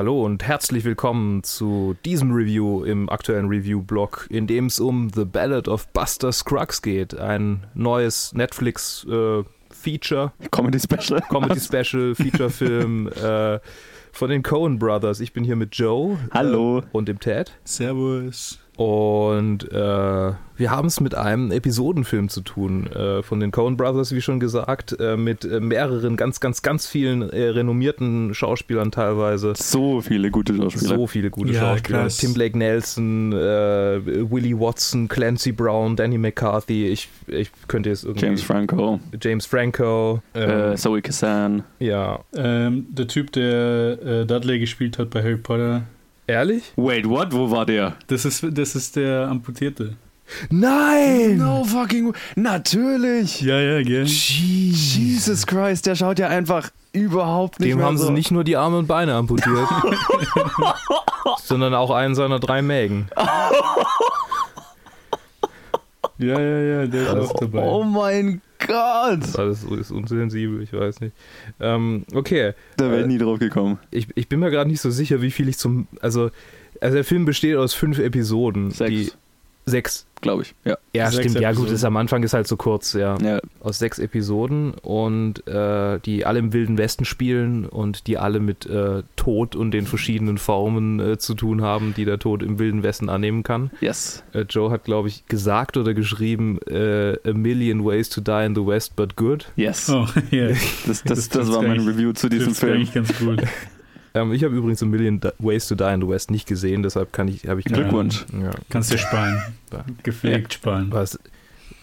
Hallo und herzlich willkommen zu diesem Review im aktuellen Review-Blog, in dem es um The Ballad of Buster Scruggs geht. Ein neues Netflix-Feature. Äh, Comedy Special. Comedy Special, Feature-Film äh, von den Coen Brothers. Ich bin hier mit Joe. Hallo. Äh, und dem Ted. Servus. Und äh, wir haben es mit einem Episodenfilm zu tun, äh, von den Coen Brothers, wie schon gesagt, äh, mit äh, mehreren, ganz, ganz, ganz vielen äh, renommierten Schauspielern teilweise. So viele gute Schauspieler. So viele gute Ja, Schauspieler. krass. Tim Blake Nelson, äh, Willie Watson, Clancy Brown, Danny McCarthy. Ich, ich könnte jetzt irgendwie. James Franco, James Franco. ähm, äh, Zoe Kazan. ja. Ähm, der Typ, der äh, Dudley gespielt hat bei Harry Potter, Ehrlich? Wait, what? Wo war der? das ist, das ist der Amputierte. Nein! No fucking. Natürlich! Ja, ja, gell. Jesus Christ, der schaut ja einfach überhaupt nicht Dem mehr haben so. sie nicht nur die Arme und Beine amputiert, sondern auch einen seiner drei Mägen. Ja, ja, ja, der ist Das- auch dabei. Oh mein Gott! Das ist unsensibel, ich weiß nicht. Ähm, okay, Da wäre Äh, ich nie drauf gekommen. ich, ich bin mir gerade nicht so sicher, wie viel ich zum. Also, also der Film besteht aus fünf Episoden. Sechs, Die, sechs. Glaube ich. Ja. Ja, stimmt. Ja, gut, Episoden. ist am Anfang ist halt so kurz, ja. ja. Aus sechs Episoden und äh, die alle im Wilden Westen spielen und die alle mit äh, Tod und den verschiedenen Formen äh, zu tun haben, die der Tod im Wilden Westen annehmen kann. Yes. Äh, Joe hat, glaube ich, gesagt oder geschrieben, äh, A Million Ways to Die in the West, but good. Yes. Oh, ja. Das, das, das das, war mein Review zu diesem Film. eigentlich ganz gut. Ähm, ich habe übrigens A Million Ways to Die in the West nicht gesehen, deshalb kann ich, habe ich Glückwunsch. Ja. Kannst dir sparen. Ja. Gepflegt sparen. Was,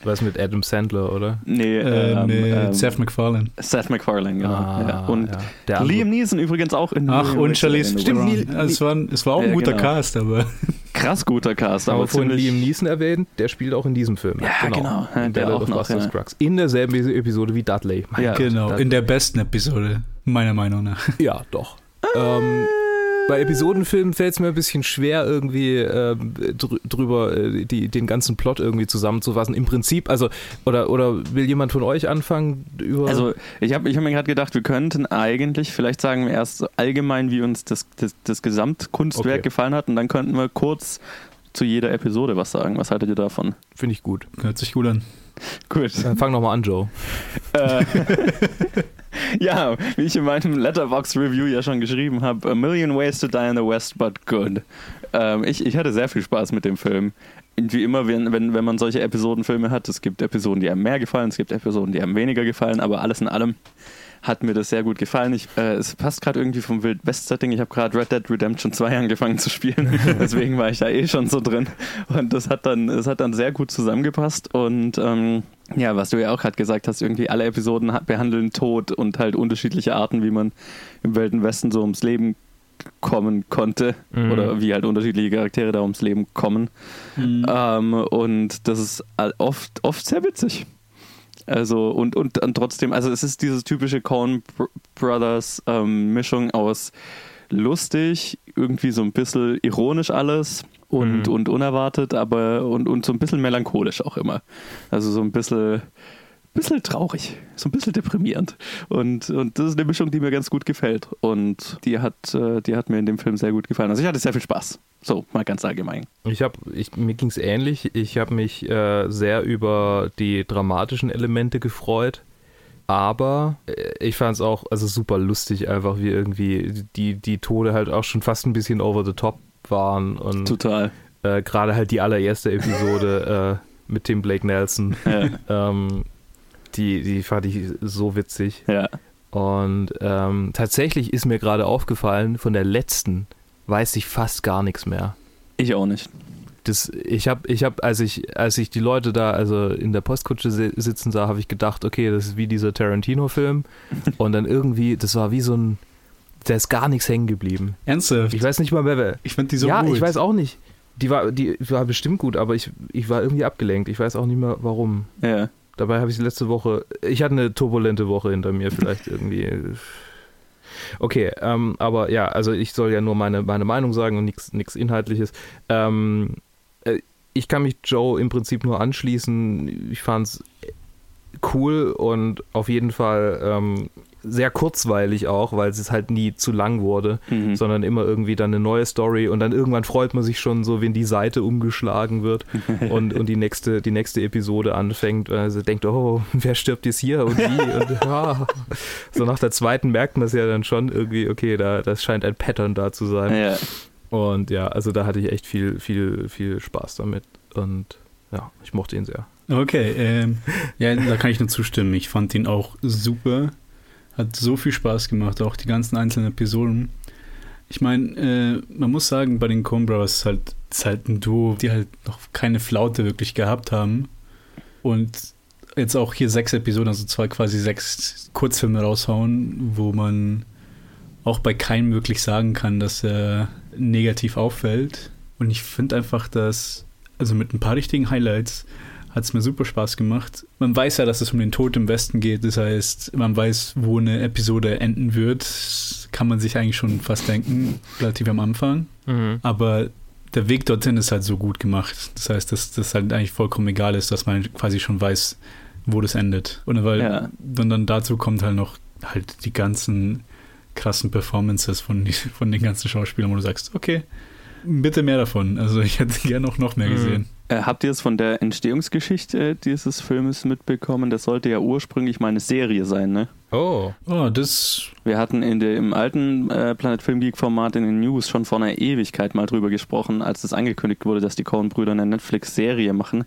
was mit Adam Sandler, oder? Nee, Äh, ähm, mit ähm, Seth MacFarlane. Seth MacFarlane, genau. Ah, ja. Und ja. Der Liam Neeson übrigens auch in Ach, Million und Charlize. West. Ja, es, war, ein- es war auch ein Ja, guter genau. Cast, aber Krass guter Cast, aber vorhin ziemlich... Liam Neeson erwähnt, der spielt auch in diesem Film. Ja, genau. In der Ballad auch of noch, ja. Scruggs. In derselben Episode wie Dudley. Mein Ja. Gott, genau, das- in der besten Episode, meiner Meinung nach. Ja, doch. Ähm, bei Episodenfilmen fällt es mir ein bisschen schwer, irgendwie ähm, drü drüber äh, die, den ganzen Plot irgendwie zusammenzufassen. Im Prinzip, also, oder, oder will jemand von euch anfangen über. Also ich habe ich hab mir gerade gedacht, wir könnten eigentlich, vielleicht sagen wir erst so allgemein, wie uns das, das, das Gesamtkunstwerk Okay. gefallen hat und dann könnten wir kurz zu jeder Episode was sagen. Was haltet ihr davon? finde ich gut. Hört sich gut an. Gut. Dann fang nochmal an, Joe. Ja, wie ich in meinem Letterbox-Review ja schon geschrieben habe, A Million Ways to Die in the West, but good. Ähm, ich, ich hatte sehr viel Spaß mit dem Film. Wie immer, wenn, wenn, wenn man solche Episodenfilme hat, es gibt Episoden, die einem mehr gefallen, es gibt Episoden, die einem weniger gefallen, aber alles in allem hat mir das sehr gut gefallen. Ich, äh, es passt gerade irgendwie vom Wild West-Setting. Ich habe gerade Red Dead Redemption 2 angefangen zu spielen, deswegen war ich da eh schon so drin. Und das hat dann, das hat dann sehr gut zusammengepasst. Und ähm, ja, was du ja auch gerade gesagt hast, irgendwie alle Episoden ha- behandeln Tod und halt unterschiedliche Arten, wie man im Wilden Westen so ums Leben kommen konnte Mhm. oder wie halt unterschiedliche Charaktere da ums Leben kommen. Ähm, und das ist oft, oft sehr witzig. Also, und, und, und trotzdem, also es ist dieses typische Coen Br- Brothers ähm, Mischung aus lustig, irgendwie so ein bisschen ironisch alles und, Mhm. und unerwartet, aber und, und so ein bisschen melancholisch auch immer. Also so ein bisschen, bisschen traurig, so ein bisschen deprimierend. Und, und das ist eine Mischung, die mir ganz gut gefällt. Und die hat, äh, die hat mir in dem Film sehr gut gefallen. Also ich hatte sehr viel Spaß. So, mal ganz allgemein. Ich habe, mir ging es ähnlich. Ich habe mich äh, sehr über die dramatischen Elemente gefreut. Aber äh, ich fand es auch also super lustig, einfach wie irgendwie die, die Tode halt auch schon fast ein bisschen over the top waren. Und Total. äh, gerade halt die allererste Episode äh, mit Tim Blake Nelson, Ja. ähm, die, die fand ich so witzig. ja. Und ähm, tatsächlich ist mir gerade aufgefallen, von der letzten weiß ich fast gar nichts mehr. Ich auch nicht. Das, ich habe, ich hab, als ich, als ich die Leute da also in der Postkutsche si- sitzen sah, habe ich gedacht, okay, das ist wie dieser Tarantino-Film. Und dann irgendwie, das war wie so ein, da ist gar nichts hängen geblieben. Ernsthaft? Ich weiß nicht mal wer. wer- Ich fand die so ja, gut. ich weiß auch nicht. Die war, die war bestimmt gut, aber ich, ich war irgendwie abgelenkt. Ich weiß auch nicht mehr warum. Ja. Dabei habe ich die letzte Woche, ich hatte eine turbulente Woche hinter mir, vielleicht irgendwie. Okay, ähm, aber ja, also ich soll ja nur meine, meine Meinung sagen und nichts Inhaltliches. Ähm, äh, ich kann mich Joe im Prinzip nur anschließen. Ich fand es cool und auf jeden Fall ähm, sehr kurzweilig auch, weil es halt nie zu lang wurde, Mhm. sondern immer irgendwie dann eine neue Story und dann irgendwann freut man sich schon so, wenn die Seite umgeschlagen wird und, und die nächste, die nächste Episode anfängt, also denkt, oh, wer stirbt jetzt hier und wie und ja. So nach der zweiten merkt man es ja dann schon irgendwie, okay, da das scheint ein Pattern da zu sein. Ja. Und ja, also da hatte ich echt viel, viel, viel Spaß damit und ja, ich mochte ihn sehr. Okay, ähm, ja, da kann ich nur zustimmen. Ich fand ihn auch super. Hat so viel Spaß gemacht, auch die ganzen einzelnen Episoden. Ich meine, äh, man muss sagen, bei den Coen Brothers ist halt, ist halt ein Duo, die halt noch keine Flaute wirklich gehabt haben. Und jetzt auch hier sechs Episoden, also zwei quasi sechs Kurzfilme raushauen, wo man auch bei keinem wirklich sagen kann, dass er negativ auffällt. Und ich finde einfach, dass, also mit ein paar richtigen Highlights, hat es mir super Spaß gemacht. Man weiß ja, dass es um den Tod im Westen geht. Das heißt, man weiß, wo eine Episode enden wird. Kann man sich eigentlich schon fast denken, relativ am Anfang. Mhm. Aber der Weg dorthin ist halt so gut gemacht. Das heißt, dass das halt eigentlich vollkommen egal ist, dass man quasi schon weiß, wo das endet. Und weil Ja. und dann dazu kommt halt noch halt die ganzen krassen Performances von, die, von den ganzen Schauspielern, wo du sagst, okay, bitte mehr davon. Also ich hätte gerne auch noch mehr Mhm. gesehen. Äh, habt ihr es von der Entstehungsgeschichte dieses Filmes mitbekommen? Das sollte ja ursprünglich mal eine Serie sein, ne? Oh. Oh, das Wir hatten in dem im alten äh, Planet Film Geek Format in den News schon vor einer Ewigkeit mal drüber gesprochen, als es angekündigt wurde, dass die Coen-Brüder eine Netflix-Serie machen.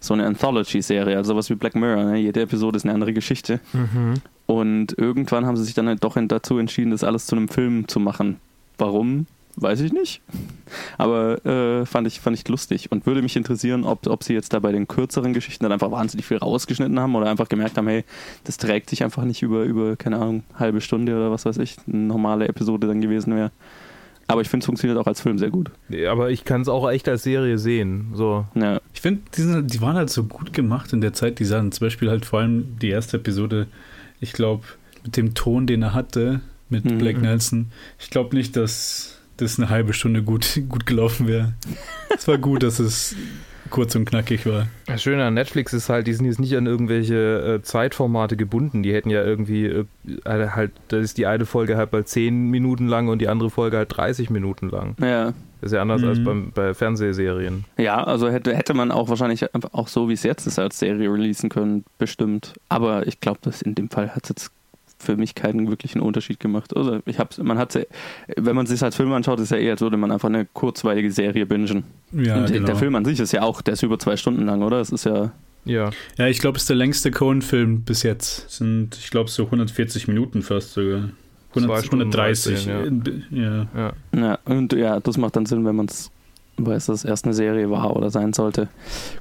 So eine Anthology-Serie, also sowas wie Black Mirror. Ne? Jede Episode ist eine andere Geschichte. Mhm. Und irgendwann haben sie sich dann halt doch dazu entschieden, das alles zu einem Film zu machen. Warum? Weiß ich nicht. Aber äh, fand, ich, fand ich lustig und würde mich interessieren, ob, ob sie jetzt da bei den kürzeren Geschichten dann einfach wahnsinnig viel rausgeschnitten haben oder einfach gemerkt haben, hey, das trägt sich einfach nicht über, über keine Ahnung, halbe Stunde oder was weiß ich, eine normale Episode dann gewesen wäre. Aber ich finde, es funktioniert auch als Film sehr gut. Aber ich kann es auch echt als Serie sehen. So. Ja, Ich finde, die, sind- die waren halt so gut gemacht in der Zeit, die Sachen. Zum Beispiel halt vor allem die erste Episode, ich glaube, mit dem Ton, den er hatte, mit Mhm. Blake Nelson, ich glaube nicht, dass das eine halbe Stunde gut, gut gelaufen wäre. Es war gut, dass es kurz und knackig war. Das Schöne an Netflix ist halt, die sind jetzt nicht an irgendwelche äh, Zeitformate gebunden. Die hätten ja irgendwie äh, halt, da ist die eine Folge halt bei 10 Minuten lang und die andere Folge halt 30 Minuten lang. ja. Das ist ja anders Mhm. als beim, bei Fernsehserien. Ja, also hätte, hätte man auch wahrscheinlich einfach auch so, wie es jetzt ist, als Serie releasen können, bestimmt. Aber ich glaube, dass in dem Fall hat es jetzt für mich keinen wirklichen Unterschied gemacht. Also ich hab's, man hat wenn man sich als Film anschaut, ist ja eher, als würde man einfach eine kurzweilige Serie bingen. Ja, Und genau. der Film an sich ist ja auch, der ist über zwei Stunden lang, oder? Es ist ja, Ja. Ja, ich glaube, es ist der längste Cohen-Film bis jetzt. Sind, ich glaube, so 140 Minuten fast sogar. 100, Zwei Stunden 130. 13, ja. ja. ja, und ja, das macht dann Sinn, wenn man es weiß, dass es erst eine Serie war oder sein sollte.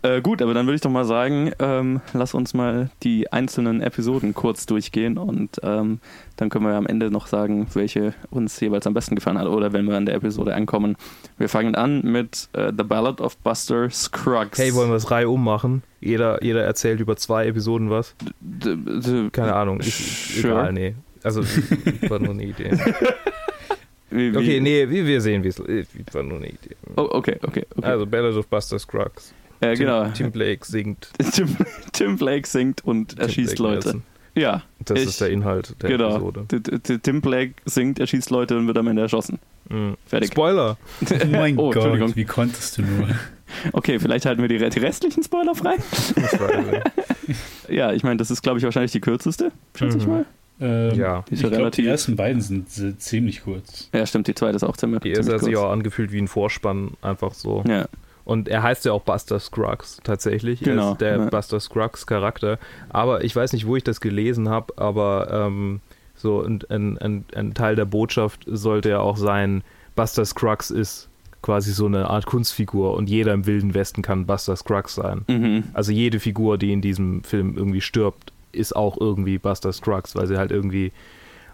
Äh, gut, aber dann würde ich doch mal sagen, ähm, lass uns mal die einzelnen Episoden kurz durchgehen und ähm, dann können wir am Ende noch sagen, welche uns jeweils am besten gefallen hat oder wenn wir an der Episode ankommen. Wir fangen an mit äh, The Ballad of Buster Scruggs. Hey, wollen wir es Reihe ummachen? Jeder, jeder erzählt über zwei Episoden was? D- d- Keine Ahnung. Ist Sure. egal, nee. Also, war nur eine Idee. wie, wie, Okay, nee, wir, wir sehen, wie es äh, war nur eine Idee. Oh, okay, okay. okay. Also, Ballad of Buster Scruggs. äh, Tim, genau. Tim Blake singt. Tim, Tim Blake singt und erschießt Leute. Nelson. Ja, Das Ich- ist der Inhalt der genau. Episode. Tim Blake singt, erschießt Leute und wird am Ende erschossen. Mhm. Fertig. Spoiler! Oh mein Oh. Gott, wie konntest du nur? Okay, vielleicht halten wir die, die restlichen Spoiler frei. Ja, ich meine, das ist, glaube ich, wahrscheinlich die kürzeste, schätze ich Mhm. mal. Ähm, ja. Die ich glaube, die ersten beiden sind äh, ziemlich kurz. Ja, stimmt, die zweite ist auch ziemlich, Die ist ziemlich hat sich kurz. auch angefühlt wie ein Vorspann, einfach so. Ja, Und er heißt ja auch Buster Scruggs tatsächlich. Genau, Er ist der ja. Buster Scruggs Charakter. Aber ich weiß nicht, wo ich das gelesen habe, aber ähm, so ein, ein, ein, ein Teil der Botschaft sollte ja auch sein, Buster Scruggs ist quasi so eine Art Kunstfigur und jeder im Wilden Westen kann Buster Scruggs sein. mhm. Also jede Figur, die in diesem Film irgendwie stirbt, ist auch irgendwie Buster Scruggs, weil sie halt irgendwie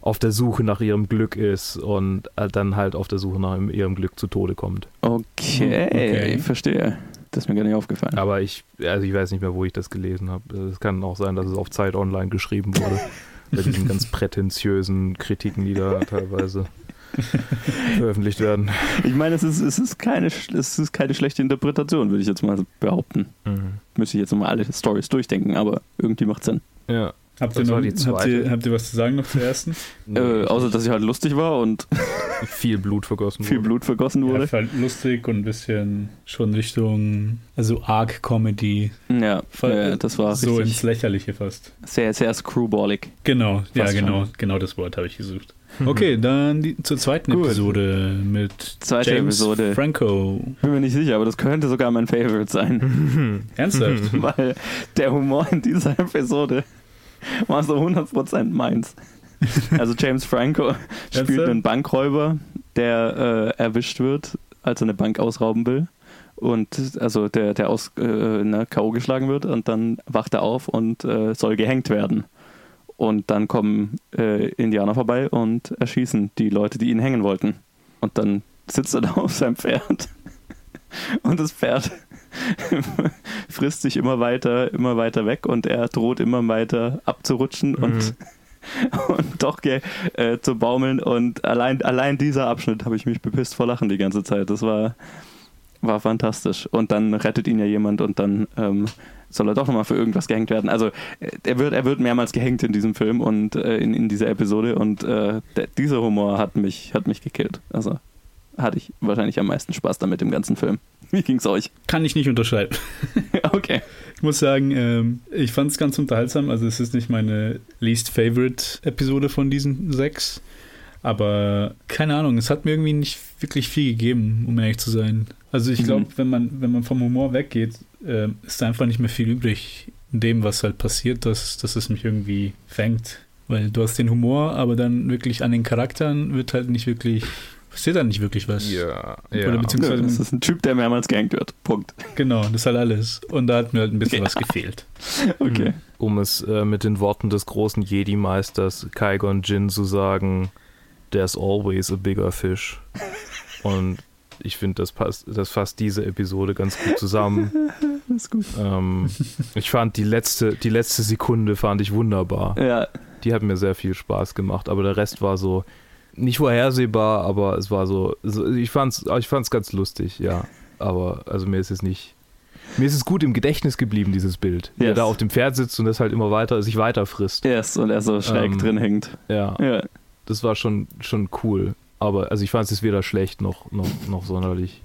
auf der Suche nach ihrem Glück ist und äh, dann halt auf der Suche nach ihrem Glück zu Tode kommt. Okay, Okay. ich verstehe. Das ist mir gar nicht aufgefallen. Aber ich, also ich weiß nicht mehr, wo ich das gelesen habe. Es kann auch sein, dass es auf Zeit Online geschrieben wurde. bei diesen ganz prätentiösen Kritiken, die da teilweise veröffentlicht werden. Ich meine, es ist, es, ist keine, es ist keine schlechte Interpretation, würde ich jetzt mal behaupten. Mhm. Müsste ich jetzt nochmal alle Stories durchdenken, aber irgendwie macht Sinn. Ja. Habt ihr, noch, die habt, ihr, habt ihr was zu sagen noch zur ersten? Äh, außer, dass sie halt lustig war und viel Blut vergossen viel wurde. Blut vergossen Ja, wurde. war lustig und ein bisschen schon Richtung, also Arc Comedy. Ja, ja das war so ins Lächerliche fast. sehr, sehr screwballig. Genau, ja, Fast genau, schon. genau das Wort habe ich gesucht. Okay, dann die, zur zweiten Gut. Episode mit Zweite James Episode. Franco. Bin mir nicht sicher, aber das könnte sogar mein Favorite sein. Ernsthaft? weil der Humor in dieser Episode war so 100% meins. Also James Franco spielt einen Bankräuber, der äh, erwischt wird, als er eine Bank ausrauben will. Und also der, der aus äh, ne, K.O. geschlagen wird und dann wacht er auf und äh, soll gehängt werden. Und dann kommen äh, Indianer vorbei und erschießen die Leute, die ihn hängen wollten. Und dann sitzt er da auf seinem Pferd. Und das Pferd frisst sich immer weiter, immer weiter weg und er droht immer weiter abzurutschen und, und doch äh, zu baumeln. Und allein, allein dieser Abschnitt habe ich mich bepisst vor Lachen die ganze Zeit. Das war, war fantastisch. Und dann rettet ihn ja jemand und dann ähm, soll er doch nochmal für irgendwas gehängt werden. Also äh, er wird, er wird mehrmals gehängt in diesem Film und äh, in, in dieser Episode und äh, der, dieser Humor hat mich, hat mich gekillt. Also hatte ich wahrscheinlich am meisten Spaß damit im ganzen Film. Wie ging's euch? Kann ich nicht unterschreiben. okay. Ich muss sagen, ähm, ich fand es ganz unterhaltsam. Also es ist nicht meine least favorite Episode von diesen sechs. Aber keine Ahnung, es hat mir irgendwie nicht wirklich viel gegeben, um ehrlich zu sein. Also ich Mhm. glaube, wenn man, wenn man vom Humor weggeht, äh, ist da einfach nicht mehr viel übrig in dem, was halt passiert, dass, dass es mich irgendwie fängt. Weil du hast den Humor, aber dann wirklich an den Charakteren wird halt nicht wirklich, passiert dann nicht wirklich was. Ja, Oder ja. beziehungsweise, Das ist ein Typ, der mehrmals gehängt wird. Punkt. genau, das ist halt alles. Und da hat mir halt ein bisschen Ja. was gefehlt. Okay. Um es äh, mit den Worten des großen Jedi-Meisters Qui-Gon Jinn zu sagen, there's always a bigger fish. Und ich finde, das passt, das fasst diese Episode ganz gut zusammen. Das ist gut. Ähm, ich fand die letzte, die letzte Sekunde fand ich wunderbar. Ja, Die hat mir sehr viel Spaß gemacht, aber der Rest war so nicht vorhersehbar, aber es war so, ich fand's, ich fand's ganz lustig, ja. Aber also mir ist es nicht, mir ist es gut im Gedächtnis geblieben, dieses Bild. Wie er Yes. da auf dem Pferd sitzt und das halt immer weiter, sich weiter frisst. yes, und er so schräg Ähm, drin hängt. Ja, Ja. Das war schon, schon cool. Aber also ich fand es weder schlecht noch, noch, noch sonderlich.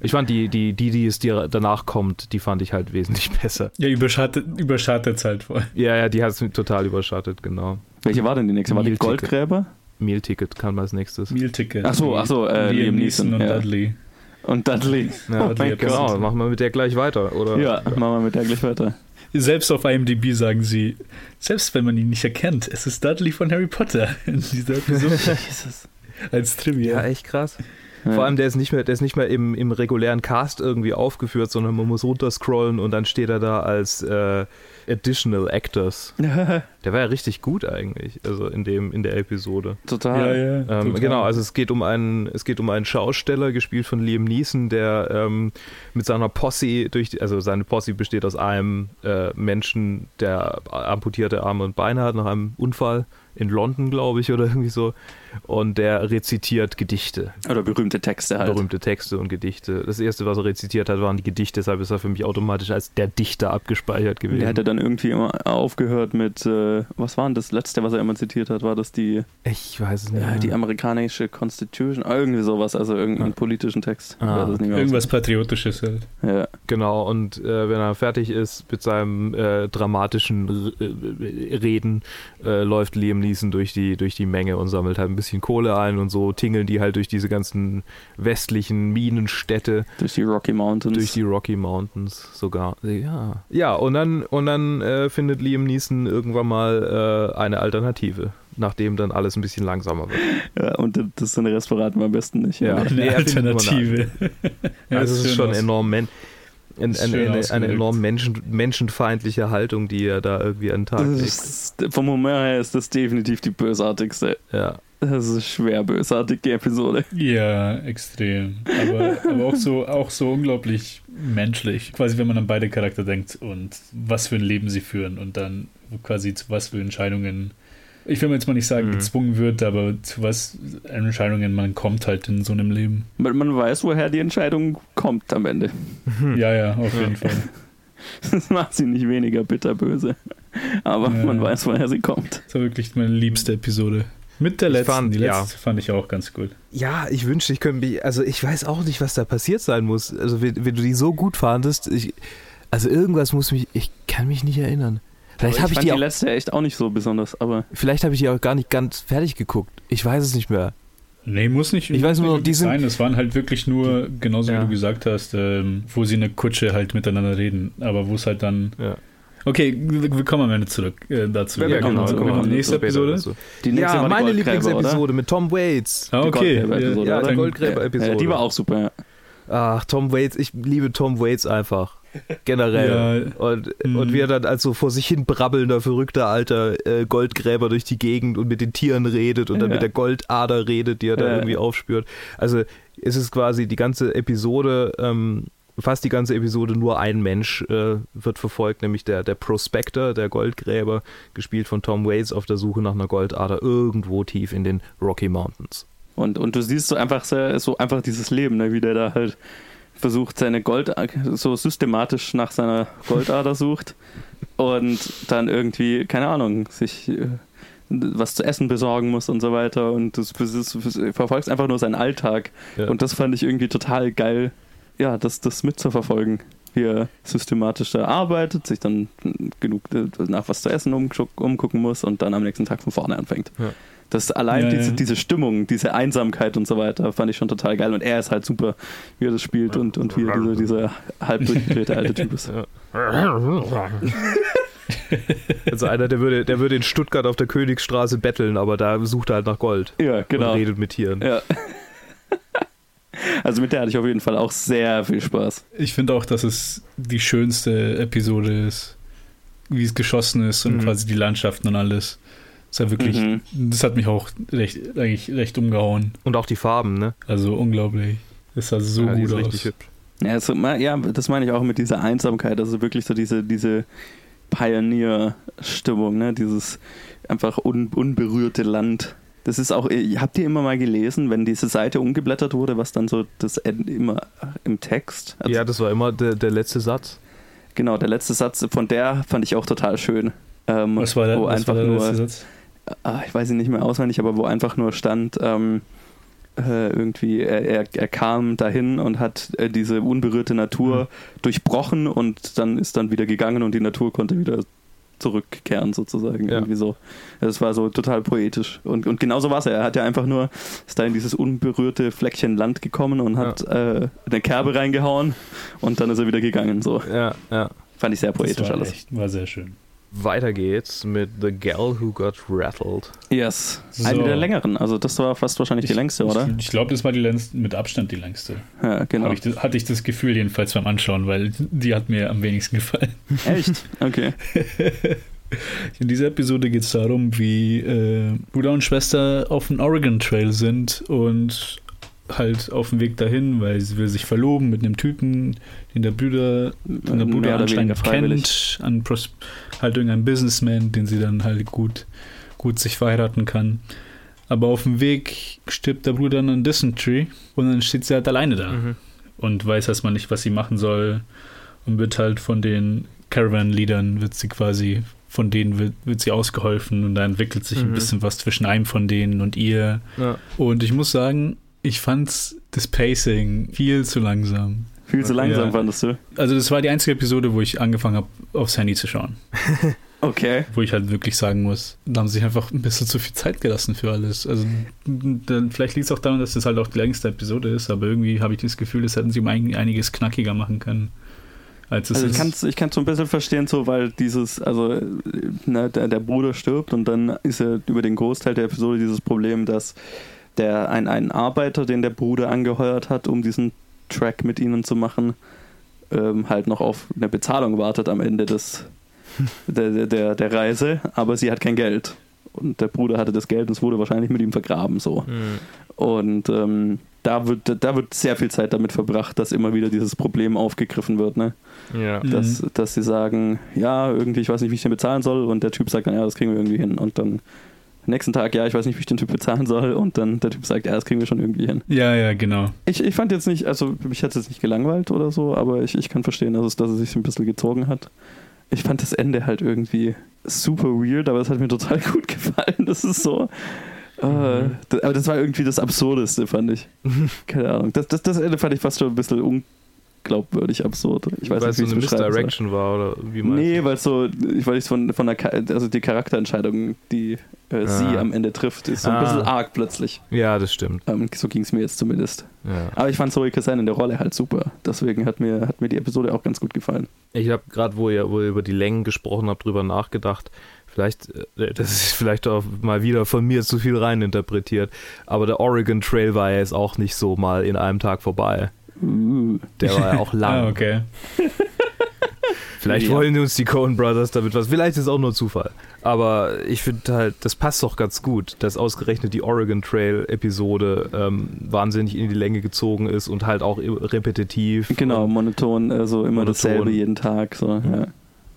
Ich fand die, die, die, die es dir danach kommt, die fand ich halt wesentlich besser. Ja, überschattet, überschattet halt voll. Ja, ja, die hat es total überschattet, genau. Welche war denn die nächste? War die. Goldgräber? Meal-Ticket kam als nächstes. Meal-Ticket. Ach so, ach so, äh, Liam Neeson, und ja. Dudley. Und Dudley. Ja, oh mein genau, machen wir mit der gleich weiter, oder? Ja, machen wir mit der gleich weiter. Selbst auf IMDb sagen sie, selbst wenn man ihn nicht erkennt, es ist Dudley von Harry Potter in dieser Episode Jesus. als Trivia. Ja, echt krass. Vor allem, der ist nicht mehr, der ist nicht mehr im, im regulären Cast irgendwie aufgeführt, sondern man muss runterscrollen und dann steht er da als äh, Additional Actors. Der war ja richtig gut eigentlich, also in dem, in der Episode. Total. ja, ja. Ähm, total. genau, also es geht um einen, es geht um einen Schausteller, gespielt von Liam Neeson, der ähm, mit seiner Posse durch, die, also seine Posse besteht aus einem äh, Menschen, der amputierte Arme und Beine hat nach einem Unfall in London, glaube ich, oder irgendwie so. Und der rezitiert Gedichte, Oder berühmte Texte halt. berühmte Texte und Gedichte. Das erste, was er rezitiert hat, waren die Gedichte, deshalb ist er für mich automatisch als der Dichter abgespeichert gewesen. Der hat ja dann irgendwie immer aufgehört mit, äh, was war denn das letzte, was er immer zitiert hat? War das die, ich weiß es nicht. ja, die amerikanische Constitution? Irgendwie sowas, also irgendeinen Ja. politischen Text. Ah, weiß es nicht mehr Irgendwas Patriotisches halt. Ja. Genau, und äh, wenn er fertig ist mit seinem äh, dramatischen R äh, Reden, äh, läuft Liam Neeson durch die, durch die Menge und sammelt halt ein bisschen Kohle ein und so tingeln die halt durch diese ganzen westlichen Minenstädte, Durch die Rocky Mountains. durch die Rocky Mountains sogar. Ja, ja und dann, und dann äh, findet Liam Neeson irgendwann mal äh, eine Alternative, nachdem dann alles ein bisschen langsamer wird. ja, und das sind Rest verraten wir am besten nicht. Ja. Eine er Alternative. Ja, also es ist schon aus. enorm men ein, Ist eine, enorm menschen, menschenfeindliche Haltung, die er da irgendwie an den Tag legt. ist, vom Humor her ist das definitiv die bösartigste. Ja. Das ist schwer bösartig, die Episode. Ja, extrem. Aber, aber auch, so, auch so unglaublich menschlich. Quasi, wenn man an beide Charakter denkt und was für ein Leben sie führen und dann quasi zu was für Entscheidungen, ich will jetzt mal nicht sagen, Mhm. gezwungen wird, aber zu was Entscheidungen man kommt halt in so einem Leben. Man, man weiß, woher die Entscheidung kommt am Ende. Ja, ja, auf jeden Fall. Das macht sie nicht weniger bitterböse. Aber Ja. man weiß, woher sie kommt. Das war wirklich meine liebste Episode. Mit der letzten. fand- die ja. letzte fand ich auch ganz gut. Ja, ich wünschte, ich könnte mich, also ich weiß auch nicht, was da passiert sein muss. Also wenn, wenn du die so gut fandest, ich, also irgendwas muss mich, ich kann mich nicht erinnern. Vielleicht habe ich, fand die die auch, letzte echt auch nicht so besonders, aber vielleicht habe ich die auch gar nicht ganz fertig geguckt. Ich weiß es nicht mehr. Nee, muss nicht. Ich weiß nur, die sind- sein. Es waren halt wirklich nur, genauso Ja. wie du gesagt hast, ähm, wo sie in der Kutsche halt miteinander reden. Aber wo es halt dann. Ja. Okay, wir kommen am Ende zurück äh, dazu. Ja, wir kommen genau, genau. kommen Nächste später Episode. die nächste Ja, die meine Lieblingsepisode mit Tom Waits. Ah, Die okay. Goldgräber-Episode, Ja, oder? die Goldgräber-Episode. Ja, die war auch super, ja. Ach, Tom Waits, ich liebe Tom Waits einfach. Generell. Ja. Und, Mhm. und wie er dann als so vor sich hin brabbelnder, verrückter alter äh, Goldgräber durch die Gegend und mit den Tieren redet und dann Ja. mit der Goldader redet, die er da Ja. irgendwie aufspürt. Also es ist quasi die ganze Episode, ähm, fast die ganze Episode nur ein Mensch äh, wird verfolgt, nämlich der, der Prospector, der Goldgräber, gespielt von Tom Waits auf der Suche nach einer Goldader irgendwo tief in den Rocky Mountains. Und, und du siehst so einfach so einfach dieses Leben, ne, wie der da halt versucht, seine Gold so systematisch nach seiner Goldader sucht und dann irgendwie, keine Ahnung, sich äh, was zu essen besorgen muss und so weiter und du verfolgst einfach nur seinen Alltag Ja. und das fand ich irgendwie total geil, ja, das, das mitzuverfolgen, wie er systematisch da arbeitet, sich dann genug äh, nach was zu essen umguck- umgucken muss und dann am nächsten Tag von vorne anfängt. Ja. Das allein Ja, diese, ja. diese Stimmung, diese Einsamkeit und so weiter, fand ich schon total geil. Und er ist halt super, wie er das spielt und, und wie er dieser, dieser halb durchgedrehte alte Typ ist. Also einer, der würde, der würde in Stuttgart auf der Königsstraße betteln, aber da sucht er halt nach Gold Ja, genau. und redet mit Tieren. Ja. Also mit der hatte ich auf jeden Fall auch sehr viel Spaß. Ich finde auch, dass es die schönste Episode ist, wie es geschossen ist und Mhm. quasi die Landschaften und alles. Das ist ja wirklich, Mhm. das hat mich auch recht, eigentlich recht umgehauen. Und auch die Farben, ne? Also unglaublich. Das sah so ja, gut aus. richtig hübsch. Ja, so, ma- ja, das meine ich auch mit dieser Einsamkeit, also wirklich so diese, diese Pioneer-Stimmung, ne? dieses einfach un, unberührte Land. Das ist auch, habt ihr immer mal gelesen, wenn diese Seite umgeblättert wurde, was dann so das Ende immer im Text? Also, ja, das war immer der, der letzte Satz. Genau, der letzte Satz von der fand ich auch total schön. Ähm, Was war der, wo was einfach war der nur, letzte Satz? Ah, ich weiß ihn nicht mehr auswendig, aber wo einfach nur stand, ähm, äh, irgendwie, er, er, er kam dahin und hat äh, diese unberührte Natur Mhm. durchbrochen und dann ist dann wieder gegangen und die Natur konnte wieder zurückkehren sozusagen. Ja. Irgendwie so. Das war so total poetisch. Und, und genauso war es. Er hat ja einfach nur, ist da in dieses unberührte Fleckchen Land gekommen und hat äh, eine Kerbe reingehauen und dann ist er wieder gegangen. So. Ja, ja. Fand ich sehr Das poetisch war alles. Echt, war sehr schön. Weiter geht's mit The Gal Who Got Rattled. Yes. So. Eine der längeren. Also das war fast wahrscheinlich die längste, oder? Ich, ich glaube, das war die längste, mit Abstand die längste. Ja, genau. Ich, hatte ich das Gefühl jedenfalls beim Anschauen, weil die hat mir am wenigsten gefallen. Echt? Okay. In dieser Episode geht es darum, wie äh, Bruder und Schwester auf dem Oregon Trail sind und halt auf dem Weg dahin, weil sie will sich verloben mit einem Typen, den der Bruder, den der Bruder anscheinend kennt, an Pros halt irgendein Businessman, den sie dann halt gut, gut sich verheiraten kann. Aber auf dem Weg stirbt der Bruder dann an Dysentery und dann steht sie halt alleine da Mhm. und weiß erstmal nicht, was sie machen soll und wird halt von den Caravan-Leadern, wird sie quasi, von denen wird, wird sie ausgeholfen und da entwickelt sich ein Mhm. bisschen was zwischen einem von denen und ihr. Ja. Und ich muss sagen, ich fand das Pacing viel zu langsam. Viel zu langsam Ja. fandest du? Also das war die einzige Episode, wo ich angefangen habe, aufs Handy zu schauen. Okay. Wo ich halt wirklich sagen muss, da haben sie sich einfach ein bisschen zu viel Zeit gelassen für alles. Also dann, vielleicht liegt es auch daran, dass das halt auch die längste Episode ist, aber irgendwie habe ich das Gefühl, das hätten sie um ein, einiges knackiger machen können. Als es Also ich kann es ich kann's so ein bisschen verstehen, so weil dieses, also ne, der, der Bruder stirbt und dann ist ja über den Großteil der Episode dieses Problem, dass der ein, ein Arbeiter, den der Bruder angeheuert hat, um diesen Track mit ihnen zu machen, ähm, halt noch auf eine Bezahlung wartet am Ende des der, der- der, Reise, aber sie hat kein Geld. Und der Bruder hatte das Geld und es wurde wahrscheinlich mit ihm vergraben so. Mhm. Und ähm, da wird, da wird sehr viel Zeit damit verbracht, dass immer wieder dieses Problem aufgegriffen wird, ne? Ja. Mhm. dass, dass sie sagen, ja, irgendwie, ich weiß nicht, wie ich den bezahlen soll und der Typ sagt dann, ja, das kriegen wir irgendwie hin und dann nächsten Tag, ja, ich weiß nicht, wie ich den Typ bezahlen soll und dann der Typ sagt, ja, das kriegen wir schon irgendwie hin. Ja, ja, genau. Ich, ich fand jetzt nicht, also mich hat es jetzt nicht gelangweilt oder so, aber ich, ich kann verstehen, dass es, dass es sich ein bisschen gezogen hat. Ich fand das Ende halt irgendwie super weird, aber es hat mir total gut gefallen. Das ist so. Äh, Mhm. aber das war irgendwie das Absurdeste, fand ich. Keine Ahnung. Das, das, das Ende fand ich fast schon ein bisschen unglaubwürdig absurd. Ich weiß Weil nicht, es so wie ich eine. Misdirection war, oder wie meinst Nee, weil so, ich weil ich von, von der, also die Charakterentscheidung, die äh, sie Ah. am Ende trifft, ist so ein Ah. bisschen arg plötzlich. Ja, das stimmt. Ähm, so ging es mir jetzt zumindest. Ja. Aber ich fand Zoe Kazan in der Rolle halt super. Deswegen hat mir, hat mir die Episode auch ganz gut gefallen. Ich habe gerade, wo ihr, wo ihr über die Längen gesprochen habt, drüber nachgedacht. Vielleicht, äh, das ist vielleicht auch mal wieder von mir zu viel reininterpretiert. Aber der Oregon Trail war ja jetzt auch nicht so mal in einem Tag vorbei. Der war ja auch lang. Ah, okay. Vielleicht Ja. wollen uns die Coen Brothers damit was. Vielleicht ist es auch nur Zufall. Aber ich finde halt, das passt doch ganz gut, dass ausgerechnet die Oregon Trail Episode ähm, wahnsinnig in die Länge gezogen ist und halt auch repetitiv. Genau, monoton, also immer Monoton. dasselbe jeden Tag. So, ja.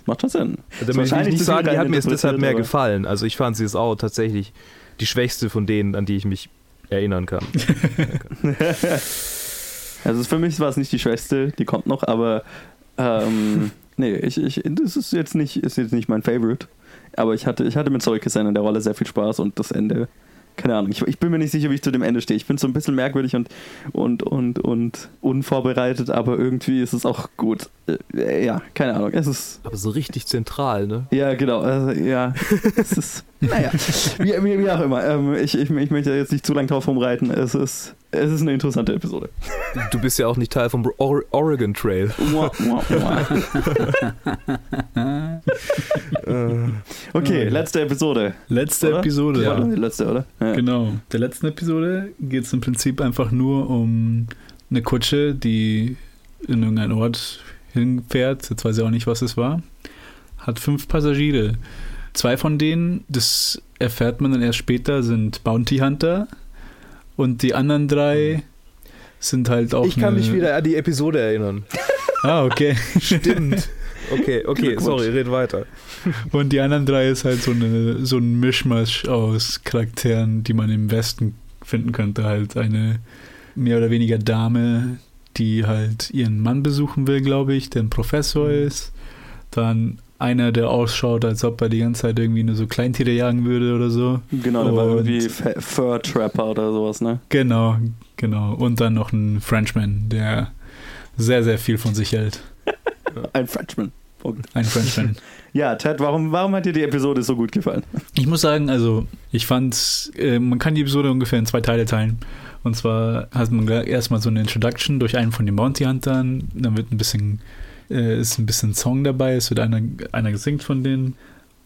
Macht schon Sinn. damit will ich nicht sagen, die hat mir deshalb mehr reininterpretiert, gefallen. Also ich fand sie jetzt auch tatsächlich die schwächste von denen, an die ich mich erinnern kann. Also für mich war es nicht die schwächste, die kommt noch, aber ähm, nee, ich, ich, das ist jetzt nicht, ist jetzt nicht mein Favorite. Aber ich hatte, ich hatte mit Zoe in der Rolle sehr viel Spaß und das Ende, keine Ahnung, ich, ich bin mir nicht sicher, wie ich zu dem Ende stehe. Ich bin so ein bisschen merkwürdig und, und, und, und unvorbereitet, aber irgendwie ist es auch gut. Äh, ja, keine Ahnung, es ist, Aber so richtig zentral, ne? ja, genau, also, ja, es ist, naja, wie, wie, wie auch immer. Ähm, ich, ich, ich möchte jetzt nicht zu lange drauf rumreiten. Es ist, es ist eine interessante Episode. Du bist ja auch nicht Teil vom Or Oregon Trail. Mua, mua, mua. Okay, letzte Episode. Letzte Oder? Episode. Doch die letzte, oder? Ja. Genau. Der letzten Episode geht es im Prinzip einfach nur um eine Kutsche, die in irgendeinen Ort hinfährt. Jetzt weiß ich auch nicht, was es war. Hat fünf Passagiere. Zwei von denen, das erfährt man dann erst später, sind Bounty Hunter. Und die anderen drei sind halt auch. Ich kann mich wieder an die Episode erinnern. Ah, okay. Stimmt. Okay, okay, sorry, red weiter. Und die anderen drei ist halt so, eine, so ein Mischmasch aus Charakteren, die man im Westen finden könnte. Halt eine mehr oder weniger Dame, die halt ihren Mann besuchen will, glaube ich, der ein Professor Mhm. ist. Dann einer, der ausschaut, als ob er die ganze Zeit irgendwie nur so Kleintiere jagen würde oder so. Genau, der war irgendwie Fur Trapper oder sowas, ne? Genau, genau. Und dann noch ein Frenchman, der sehr, sehr viel von sich hält. Ein Frenchman. Ein Frenchman. Ja, Ted, warum, warum hat dir die Episode so gut gefallen? Ich muss sagen, also ich fand, äh, man kann die Episode ungefähr in zwei Teile teilen. Und zwar hat man erstmal so eine Introduction durch einen von den Bounty Huntern, dann wird ein bisschen, äh, ist ein bisschen Song dabei, es wird einer, einer gesingt von denen.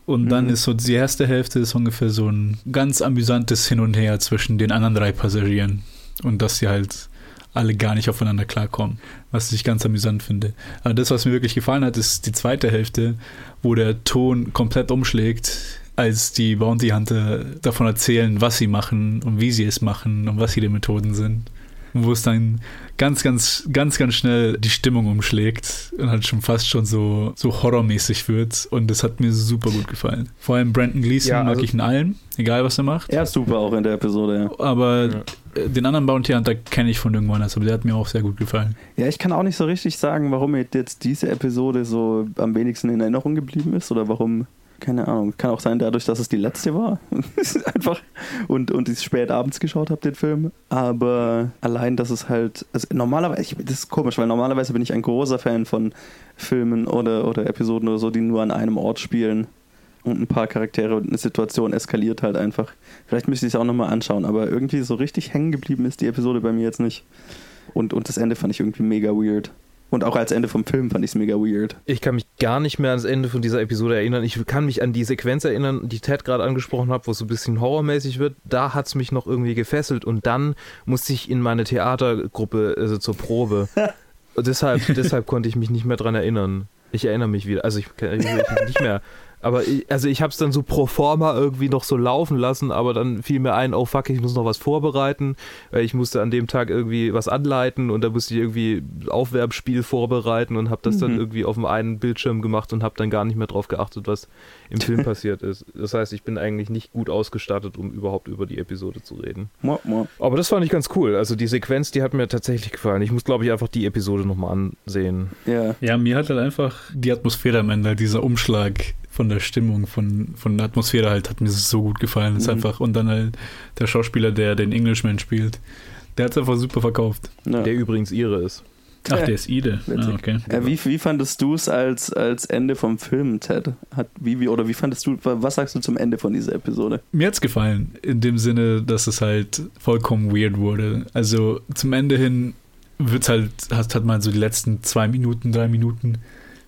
Und dann Mhm. ist so die erste Hälfte ist ungefähr so ein ganz amüsantes Hin und Her zwischen den anderen drei Passagieren. Und dass sie halt alle gar nicht aufeinander klarkommen, was ich ganz amüsant finde. Aber das, was mir wirklich gefallen hat, ist die zweite Hälfte, wo der Ton komplett umschlägt, als die Bounty Hunter davon erzählen, was sie machen und wie sie es machen und was ihre Methoden sind. Wo es dann ganz, ganz, ganz, ganz schnell die Stimmung umschlägt und halt schon fast schon so, so horrormäßig wird. Und das hat mir super gut gefallen. Vor allem Brandon Gleason Ja, mag also- ich in allem, egal was er macht. Er ist super auch in der Episode, ja. Aber Ja. den anderen Bounty Hunter kenne ich von irgendwann, also der hat mir auch sehr gut gefallen. Ja, ich kann auch nicht so richtig sagen, warum jetzt diese Episode so am wenigsten in Erinnerung geblieben ist oder warum, keine Ahnung. Kann auch sein, dadurch, dass es die letzte war. Einfach. Und, und ich spät abends geschaut habe, den Film. Aber allein, dass es halt. Also normalerweise, ich, das ist komisch, weil normalerweise bin ich ein großer Fan von Filmen oder, oder Episoden oder so, die nur an einem Ort spielen. Und ein paar Charaktere und eine Situation eskaliert halt einfach. Vielleicht müsste ich es auch nochmal anschauen, aber irgendwie so richtig hängen geblieben ist die Episode bei mir jetzt nicht. Und, und das Ende fand ich irgendwie mega weird. Und auch als Ende vom Film fand ich es mega weird. Ich kann mich gar nicht mehr ans Ende von dieser Episode erinnern. Ich kann mich an die Sequenz erinnern, die Ted gerade angesprochen hat, wo es so ein bisschen horrormäßig wird. Da hat es mich noch irgendwie gefesselt und dann musste ich in meine Theatergruppe also zur Probe. Und deshalb, deshalb konnte ich mich nicht mehr dran erinnern. Ich erinnere mich wieder. Also ich kann ich, ich nicht mehr. Aber ich, also ich habe es dann so pro forma irgendwie noch so laufen lassen, aber dann fiel mir ein, oh fuck, ich muss noch was vorbereiten. Weil Ich musste an dem Tag irgendwie was anleiten und da musste ich irgendwie Aufwerbspiel vorbereiten und habe das dann Mhm. irgendwie auf dem einen Bildschirm gemacht und habe dann gar nicht mehr drauf geachtet, was im Film passiert ist. Das heißt, ich bin eigentlich nicht gut ausgestattet, um überhaupt über die Episode zu reden. Mua, mua. Aber das fand ich ganz cool. Also die Sequenz, die hat mir tatsächlich gefallen. Ich muss, glaube ich, einfach die Episode nochmal ansehen. Ja. Ja, mir hat halt einfach die Atmosphäre am Ende, dieser Umschlag von der Stimmung, von, von der Atmosphäre halt, hat mir so gut gefallen. Ist Mhm. einfach, und dann halt der Schauspieler, der den Englishman spielt, der hat es einfach super verkauft. Ja. Der übrigens ihre ist. Ach, Ja. der ist Ide. Ah, okay. Äh, wie, wie fandest du es als, als Ende vom Film, Ted? Hat, wie, wie, oder wie fandest du, was sagst du zum Ende von dieser Episode? Mir hat's gefallen, in dem Sinne, dass es halt vollkommen weird wurde. Also zum Ende hin wird's halt, hat, hat man so die letzten zwei Minuten, drei Minuten,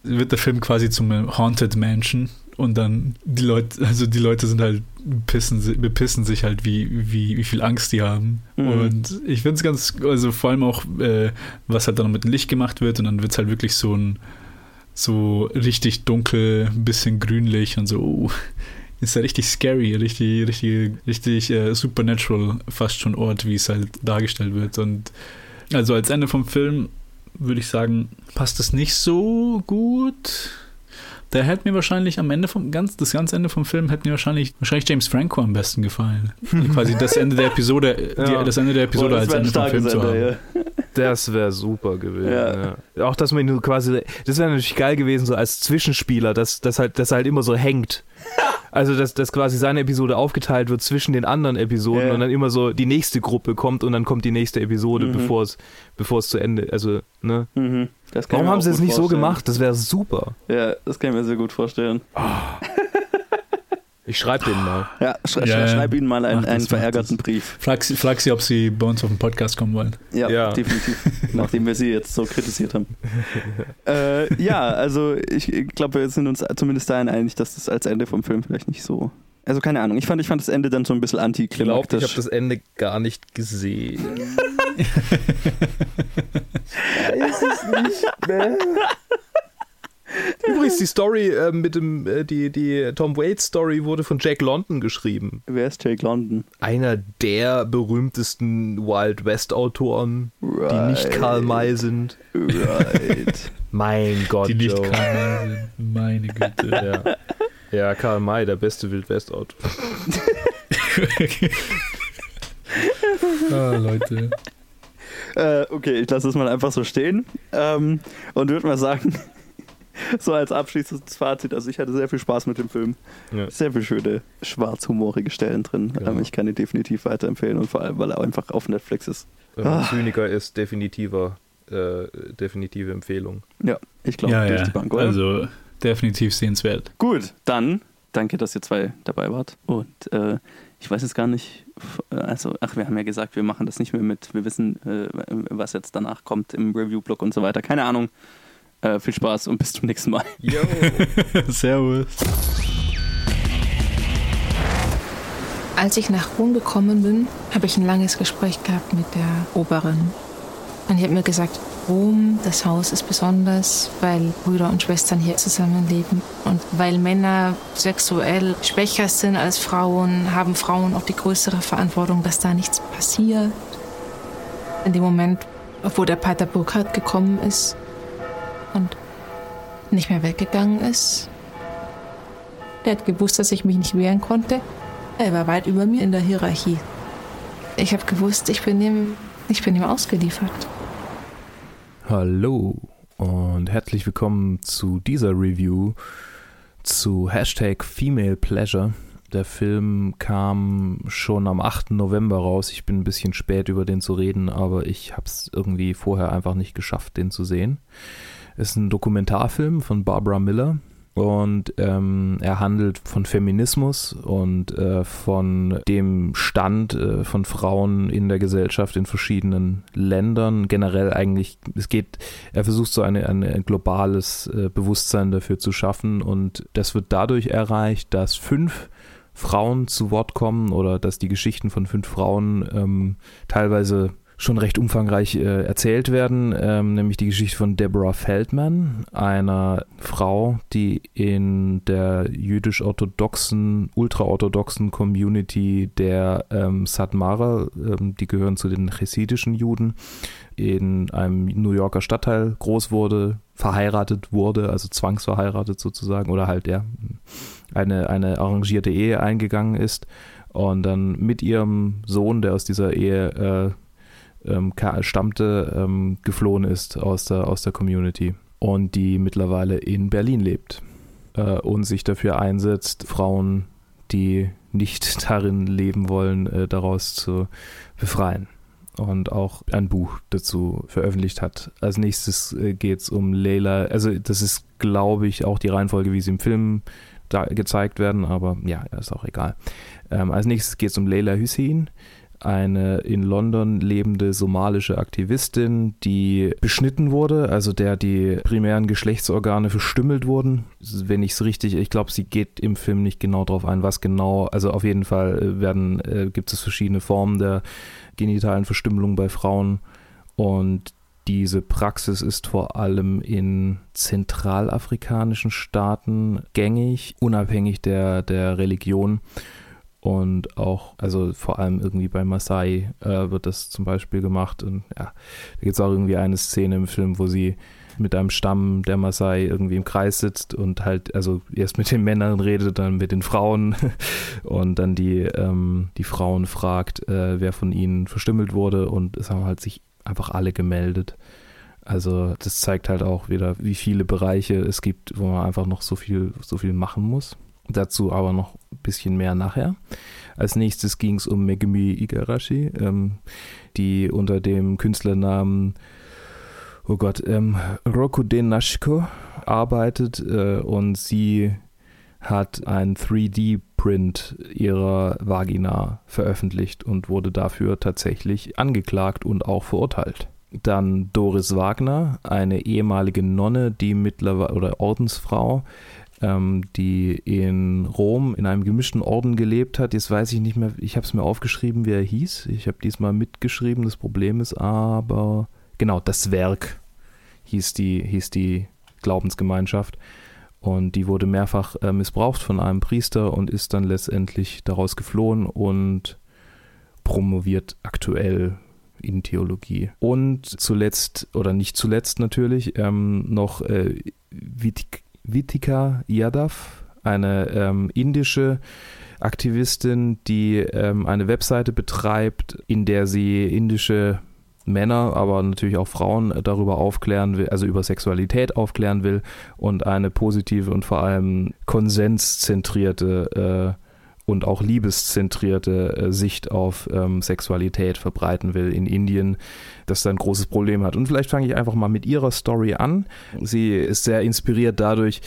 wird der Film quasi zum Haunted Mansion und dann die Leute, also die Leute sind halt bepissen, si- bepissen sich halt, wie, wie, wie viel Angst die haben. Mhm. Und ich finde es ganz, also vor allem auch, äh, was halt dann mit dem Licht gemacht wird und dann wird's halt wirklich so ein so richtig dunkel, ein bisschen grünlich und so, oh, ist ja richtig scary, richtig, richtig, richtig äh, supernatural fast schon Ort, wie es halt dargestellt wird. Und also als Ende vom Film würde ich sagen, passt es nicht so gut. Da hätte mir wahrscheinlich am Ende vom ganz, das ganze Ende vom Film hätte mir wahrscheinlich wahrscheinlich James Franco am besten gefallen. Quasi das Ende der Episode, Ja. die, das Ende der Episode Boah, als Ende vom Film starkes zu haben. Ende, Das wäre super gewesen. Ja. Ja. Auch, dass man ihn quasi, das wäre natürlich geil gewesen, so als Zwischenspieler, dass, dass, halt, dass er halt immer so hängt. Also, dass, dass quasi seine Episode aufgeteilt wird zwischen den anderen Episoden Ja. und dann immer so die nächste Gruppe kommt und dann kommt die nächste Episode, Mhm. bevor es, bevor es zu Ende, also, ne? Mhm. Das kann Warum haben sie es nicht so vorstellen. gemacht? Das wäre super. Ja, das kann ich mir sehr gut vorstellen. Ich schreibe den mal. Ja, sch Ja, sch ja. schreib ihnen mal einen, das, einen mach verärgerten das. Brief. Frag, sie- frag sie, ob sie bei uns auf den Podcast kommen wollen. Ja, Ja. definitiv. Nachdem wir sie jetzt so kritisiert haben. äh, ja, also ich glaube, wir sind uns zumindest dahin einig, dass das als Ende vom Film vielleicht nicht so. Also keine Ahnung. Ich fand, ich fand das Ende dann so ein bisschen Ich glaube, antiklimaktisch. ich habe das Ende gar nicht gesehen. Übrigens, die Story äh, mit dem, äh, die, die Tom Waits Story wurde von Jack London geschrieben. Wer ist Jake London? Einer der berühmtesten Wild West Autoren, Right. die nicht Karl May sind. Right. Mein Gott, die nicht Joe. Karl May sind. Meine Güte. Ja. ja, Karl May, der beste Wild West Autor. ah, Leute. äh, okay, ich lasse es mal einfach so stehen. Ähm, und würde mal sagen, so als abschließendes Fazit, also ich hatte sehr viel Spaß mit dem Film. Ja. Sehr viele schöne, schwarzhumorige Stellen drin. Ähm, ich kann ihn definitiv weiterempfehlen und vor allem, weil er einfach auf Netflix ist. Ah. Zyniker ist, definitiver, äh, definitive Empfehlung. Ja, ich glaube, Ja, durch ja. die Bank, oder? Also definitiv sehenswert. Gut, dann danke, dass ihr zwei dabei wart. Und äh, ich weiß jetzt gar nicht, also, ach, wir haben ja gesagt, wir machen das nicht mehr mit, wir wissen, äh, was jetzt danach kommt im Review-Blog und so weiter. Keine Ahnung. Äh, viel Spaß und bis zum nächsten Mal. Yo! Servus. Als ich nach Rom gekommen bin, habe ich ein langes Gespräch gehabt mit der Oberin. Und ich habe mir gesagt, Rom, das Haus ist besonders, weil Brüder und Schwestern hier zusammenleben. Und weil Männer sexuell schwächer sind als Frauen, haben Frauen auch die größere Verantwortung, dass da nichts passiert. In dem Moment, wo der Pater Burkhardt gekommen ist und nicht mehr weggegangen ist, der hat gewusst, dass ich mich nicht wehren konnte. Er war weit über mir in der Hierarchie. Ich habe gewusst, ich bin ihm, ich bin ihm ausgeliefert. Hallo und herzlich willkommen zu dieser Review zu Hashtag Female Pleasure. Der Film kam schon am 8. November raus. Ich bin ein bisschen spät über den zu reden, aber ich habe es irgendwie vorher einfach nicht geschafft, den zu sehen. Ist ein Dokumentarfilm von Barbara Miller und ähm, er handelt von Feminismus und äh, von dem Stand äh, von Frauen in der Gesellschaft in verschiedenen Ländern. Generell eigentlich, es geht, er versucht so eine, eine, ein globales äh, Bewusstsein dafür zu schaffen und das wird dadurch erreicht, dass fünf Frauen zu Wort kommen oder dass die Geschichten von fünf Frauen ähm, teilweise schon recht umfangreich äh, erzählt werden, ähm, nämlich die Geschichte von Deborah Feldman, einer Frau, die in der jüdisch-orthodoxen, ultraorthodoxen Community der ähm, Satmara, ähm, die gehören zu den chesidischen Juden, in einem New Yorker Stadtteil groß wurde, verheiratet wurde, also zwangsverheiratet sozusagen, oder halt ja, eine, eine arrangierte Ehe eingegangen ist. Und dann mit ihrem Sohn, der aus dieser Ehe äh, ähm, stammte, ähm, geflohen ist aus der, aus der Community und die mittlerweile in Berlin lebt. äh, und sich dafür einsetzt, Frauen, die nicht darin leben wollen, äh, daraus zu befreien. Und auch ein Buch dazu veröffentlicht hat. Als nächstes äh, geht es um Leila. Also, das ist, glaube ich, auch die Reihenfolge, wie sie im Film gezeigt werden, aber ja, ist auch egal. Ähm, als nächstes geht es um Leila Hussein eine in London lebende somalische Aktivistin, die beschnitten wurde, also der die primären Geschlechtsorgane verstümmelt wurden. Wenn ich es richtig, ich glaube, sie geht im Film nicht genau darauf ein, was genau. Also auf jeden Fall äh, werden, äh, gibt es verschiedene Formen der genitalen Verstümmelung bei Frauen und diese Praxis ist vor allem in zentralafrikanischen Staaten gängig, unabhängig der, der Religion. Und auch, also vor allem irgendwie bei Masai äh, wird das zum Beispiel gemacht. Und ja, da gibt es auch irgendwie eine Szene im Film, wo sie mit einem Stamm der Masai irgendwie im Kreis sitzt und halt, also erst mit den Männern redet, dann mit den Frauen und dann die, ähm, die Frauen fragt, äh, wer von ihnen verstümmelt wurde und es haben halt sich einfach alle gemeldet. Also das zeigt halt auch wieder, wie viele Bereiche es gibt, wo man einfach noch so viel, so viel machen muss. Dazu aber noch ein bisschen mehr nachher. Als nächstes ging es um Megumi Igarashi, ähm, die unter dem Künstlernamen oh Gott, ähm, Rokuden Nashiko arbeitet äh, und sie hat ein 3D-Print ihrer Vagina veröffentlicht und wurde dafür tatsächlich angeklagt und auch verurteilt. Dann Doris Wagner, eine ehemalige Nonne, die mittlerweile oder Ordensfrau, ähm, die in Rom in einem gemischten Orden gelebt hat. Jetzt weiß ich nicht mehr, ich habe es mir aufgeschrieben, wie er hieß. Ich habe diesmal mitgeschrieben, das Problem ist aber, genau, das Werk hieß die, hieß die Glaubensgemeinschaft. Und die wurde mehrfach äh, missbraucht von einem Priester und ist dann letztendlich daraus geflohen und promoviert aktuell in Theologie. Und zuletzt, oder nicht zuletzt natürlich, ähm, noch äh, Vitik Vitika Yadav, eine ähm, indische Aktivistin, die ähm, eine Webseite betreibt, in der sie indische Männer, aber natürlich auch Frauen darüber aufklären will, also über Sexualität aufklären will und eine positive und vor allem konsenszentrierte äh, und auch liebeszentrierte äh, Sicht auf ähm, Sexualität verbreiten will in Indien, das da ein großes Problem hat. Und vielleicht fange ich einfach mal mit ihrer Story an. Sie ist sehr inspiriert dadurch,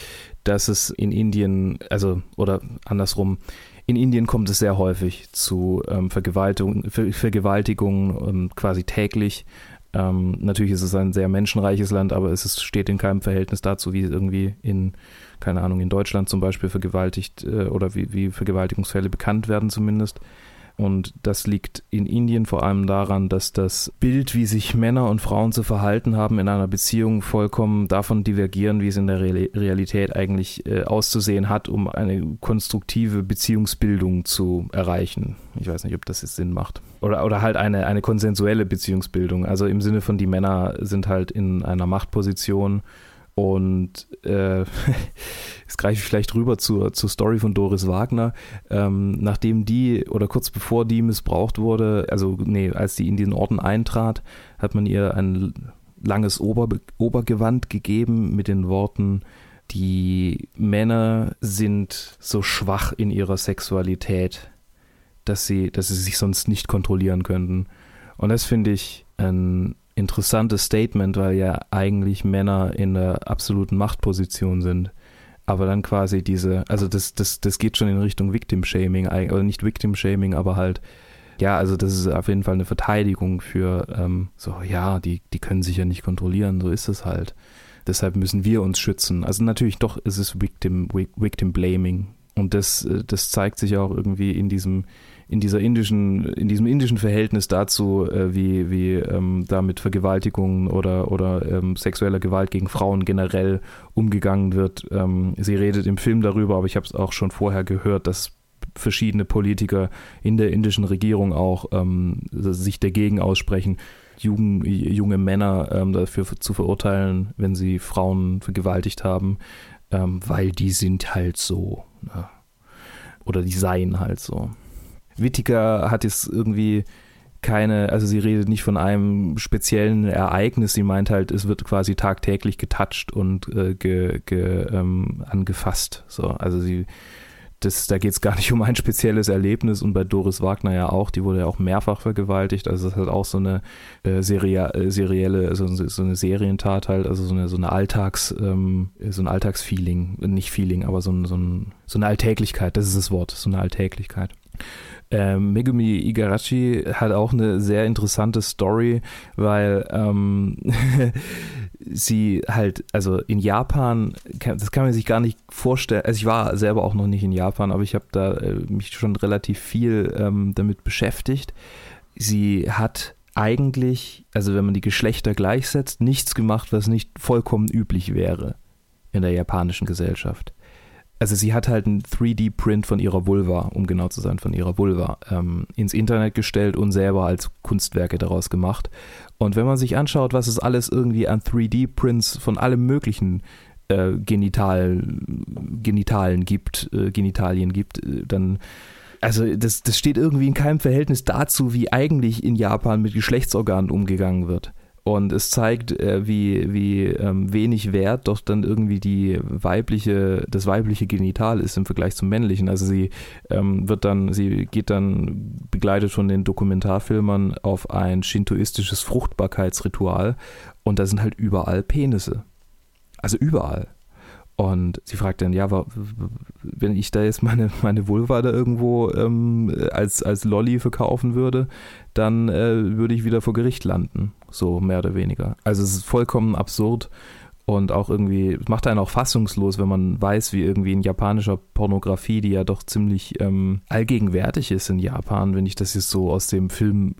dass es in Indien, also oder andersrum, in Indien kommt es sehr häufig zu ähm, Vergewaltigung, Ver Vergewaltigungen ähm, quasi täglich. Ähm, natürlich ist es ein sehr menschenreiches Land, aber es ist, steht in keinem Verhältnis dazu, wie irgendwie in keine Ahnung, in Deutschland zum Beispiel vergewaltigt äh, oder wie, wie Vergewaltigungsfälle bekannt werden zumindest. Und das liegt in Indien vor allem daran, dass das Bild, wie sich Männer und Frauen zu verhalten haben in einer Beziehung, vollkommen davon divergieren, wie es in der Realität eigentlich äh, auszusehen hat, um eine konstruktive Beziehungsbildung zu erreichen. Ich weiß nicht, ob das jetzt Sinn macht. Oder, oder halt eine, eine konsensuelle Beziehungsbildung. Also im Sinne von, die Männer sind halt in einer Machtposition und äh, jetzt greife ich vielleicht rüber zur, zur Story von Doris Wagner. Ähm, nachdem die oder kurz bevor die missbraucht wurde, also nee, als die in den Orden eintrat, hat man ihr ein langes Ober, Obergewand gegeben mit den Worten, die Männer sind so schwach in ihrer Sexualität, dass sie, dass sie sich sonst nicht kontrollieren könnten. Und das finde ich ein interessantes Statement, weil ja eigentlich Männer in der absoluten Machtposition sind. Aber dann quasi diese, also das, das, das geht schon in Richtung Victim-Shaming, oder nicht Victim-Shaming, aber halt, ja, also das ist auf jeden Fall eine Verteidigung für ähm, so, ja, die, die können sich ja nicht kontrollieren, so ist es halt. Deshalb müssen wir uns schützen. Also natürlich doch ist es Victim, Victim Blaming. Und das, äh, das zeigt sich auch irgendwie in diesem, in dieser indischen, in diesem indischen Verhältnis dazu, äh, wie, wie ähm, da mit Vergewaltigungen oder, oder ähm, sexueller Gewalt gegen Frauen generell umgegangen wird. Ähm, sie redet im Film darüber, aber ich habe es auch schon vorher gehört, dass verschiedene Politiker in der indischen Regierung auch ähm, sich dagegen aussprechen, Jugend, junge Männer ähm, dafür zu verurteilen, wenn sie Frauen vergewaltigt haben, ähm, weil die sind halt so. Ja. Oder die seien halt so. Whittaker hat es irgendwie keine, also sie redet nicht von einem speziellen Ereignis, sie meint halt, es wird quasi tagtäglich getoucht und äh, ge, ge, ähm, angefasst. So, also sie das, da geht es gar nicht um ein spezielles Erlebnis und bei Doris Wagner ja auch, die wurde ja auch mehrfach vergewaltigt, also das ist halt auch so eine äh, Serie, äh, serielle, also so eine Serientat halt, also so eine, so eine Alltags, ähm, so ein Alltagsfeeling, nicht Feeling, aber so, ein, so, ein, so eine Alltäglichkeit, das ist das Wort, so eine Alltäglichkeit. Ähm, Megumi Igarashi hat auch eine sehr interessante Story, weil ähm, sie halt, also in Japan, das kann man sich gar nicht vorstellen. Also ich war selber auch noch nicht in Japan, aber ich habe da äh, mich schon relativ viel ähm, damit beschäftigt. Sie hat eigentlich, also wenn man die Geschlechter gleichsetzt, nichts gemacht, was nicht vollkommen üblich wäre in der japanischen Gesellschaft also sie hat halt einen 3D-Print von ihrer Vulva, um genau zu sein, von ihrer Vulva, ähm, ins Internet gestellt und selber als Kunstwerke daraus gemacht. Und wenn man sich anschaut, was es alles irgendwie an 3D-Prints von allem möglichen äh, Genital, Genitalen gibt, äh, Genitalien gibt, äh, dann also das, das steht irgendwie in keinem Verhältnis dazu, wie eigentlich in Japan mit Geschlechtsorganen umgegangen wird. Und es zeigt, äh, wie, wie ähm, wenig Wert doch dann irgendwie die weibliche, das weibliche Genital ist im Vergleich zum männlichen. Also sie ähm, wird dann, sie geht dann begleitet von den Dokumentarfilmern auf ein shintoistisches Fruchtbarkeitsritual und da sind halt überall Penisse. Also überall. Und sie fragt dann, ja, wenn ich da jetzt meine, meine Vulva da irgendwo ähm, als, als Lolly verkaufen würde, dann äh, würde ich wieder vor Gericht landen. So mehr oder weniger. Also es ist vollkommen absurd und auch irgendwie, macht einen auch fassungslos, wenn man weiß, wie irgendwie in japanischer Pornografie, die ja doch ziemlich ähm, allgegenwärtig ist in Japan, wenn ich das jetzt so aus dem Film